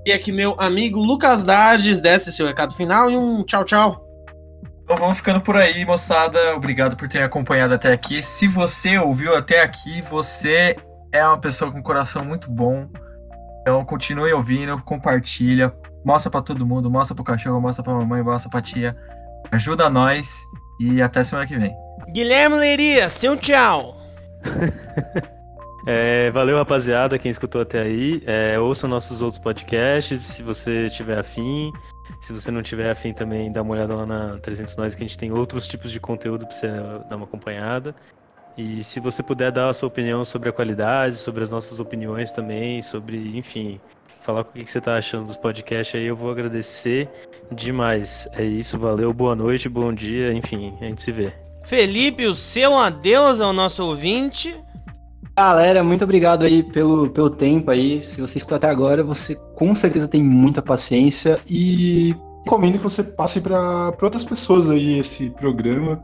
Queria que meu amigo Lucas Dardes desse seu recado final e um tchau, tchau. Então vamos ficando por aí, moçada. Obrigado por ter acompanhado até aqui. Se você ouviu até aqui, você é uma pessoa com um coração muito bom. Então continue ouvindo, compartilha, mostra pra todo mundo, mostra pro cachorro, mostra pra mamãe, mostra pra tia. Ajuda nós e até semana que vem. Guilherme Leiria, seu tchau. É, valeu, rapaziada, quem escutou até aí. É, ouça nossos outros podcasts, se você tiver afim. Se você não tiver afim também, dá uma olhada lá na 300 Nós, que a gente tem outros tipos de conteúdo pra você dar uma acompanhada. E se você puder dar a sua opinião sobre a qualidade, sobre as nossas opiniões também, sobre, enfim, falar o que você tá achando dos podcasts aí, eu vou agradecer demais. É isso, valeu, boa noite, bom dia, enfim, a gente se vê. Felipe, o seu adeus ao nosso ouvinte. Galera, muito obrigado aí pelo, pelo tempo aí. Se você escutou até agora, você com certeza tem muita paciência. E recomendo que você passe para outras pessoas aí esse programa.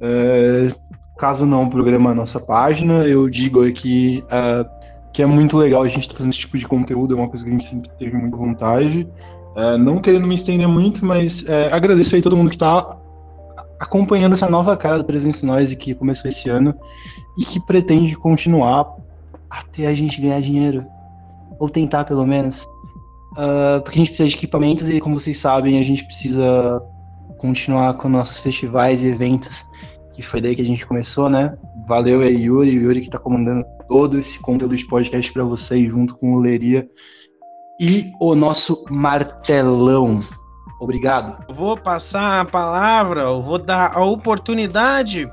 É, caso não programa a nossa página, eu digo aqui é, que é muito legal a gente estar fazendo esse tipo de conteúdo, é uma coisa que a gente sempre teve muita vontade. É, não querendo me estender muito, mas é, agradeço aí todo mundo que está acompanhando essa nova cara do Presente Nós que começou esse ano e que pretende continuar Até a gente ganhar dinheiro. Ou tentar, pelo menos. Ah, porque a gente precisa de equipamentos e, como vocês sabem, a gente precisa continuar com nossos festivais e eventos. Que foi daí que a gente começou, né? Valeu aí, Yuri. O Yuri que tá comandando todo esse conteúdo de podcast para vocês, junto com o Leria. E o nosso martelão. Obrigado. Eu vou passar a palavra, eu vou dar a oportunidade.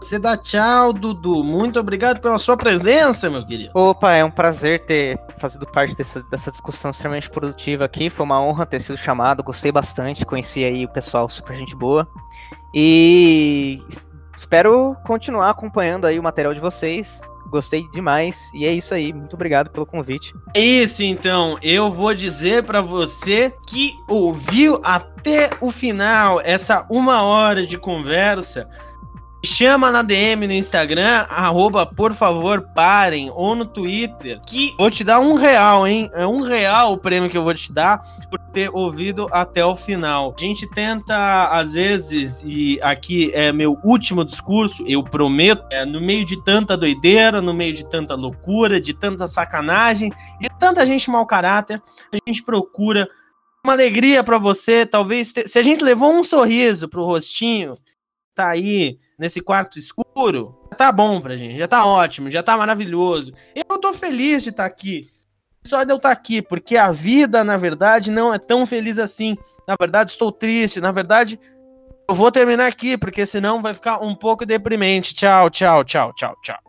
Você dá tchau, Dudu. Muito obrigado pela sua presença, meu querido. Opa, é um prazer ter fazido parte dessa, dessa discussão extremamente produtiva aqui. Foi uma honra ter sido chamado, gostei bastante, conheci aí o pessoal super gente boa. E espero continuar acompanhando aí o material de vocês. Gostei demais e é isso aí. Muito obrigado pelo convite. É isso então, eu vou dizer pra você que ouviu até o final essa uma hora de conversa. Chama na DM no Instagram, arroba por favor parem, ou no Twitter, que vou te dar um real, hein? É um real o prêmio que eu vou te dar por ter ouvido até o final. A gente tenta, às vezes, e aqui é meu último discurso, eu prometo, é, no meio de tanta doideira, no meio de tanta loucura, de tanta sacanagem, de tanta gente mau caráter, a gente procura uma alegria pra você, talvez, te- se a gente levou um sorriso pro rostinho, tá aí nesse quarto escuro, tá bom pra gente, já tá ótimo, já tá maravilhoso. Eu tô feliz de estar aqui. Só de eu estar aqui, porque a vida, na verdade, não é tão feliz assim. Na verdade, estou triste. Na verdade, eu vou terminar aqui, porque senão vai ficar um pouco deprimente. Tchau, tchau, tchau, tchau, tchau.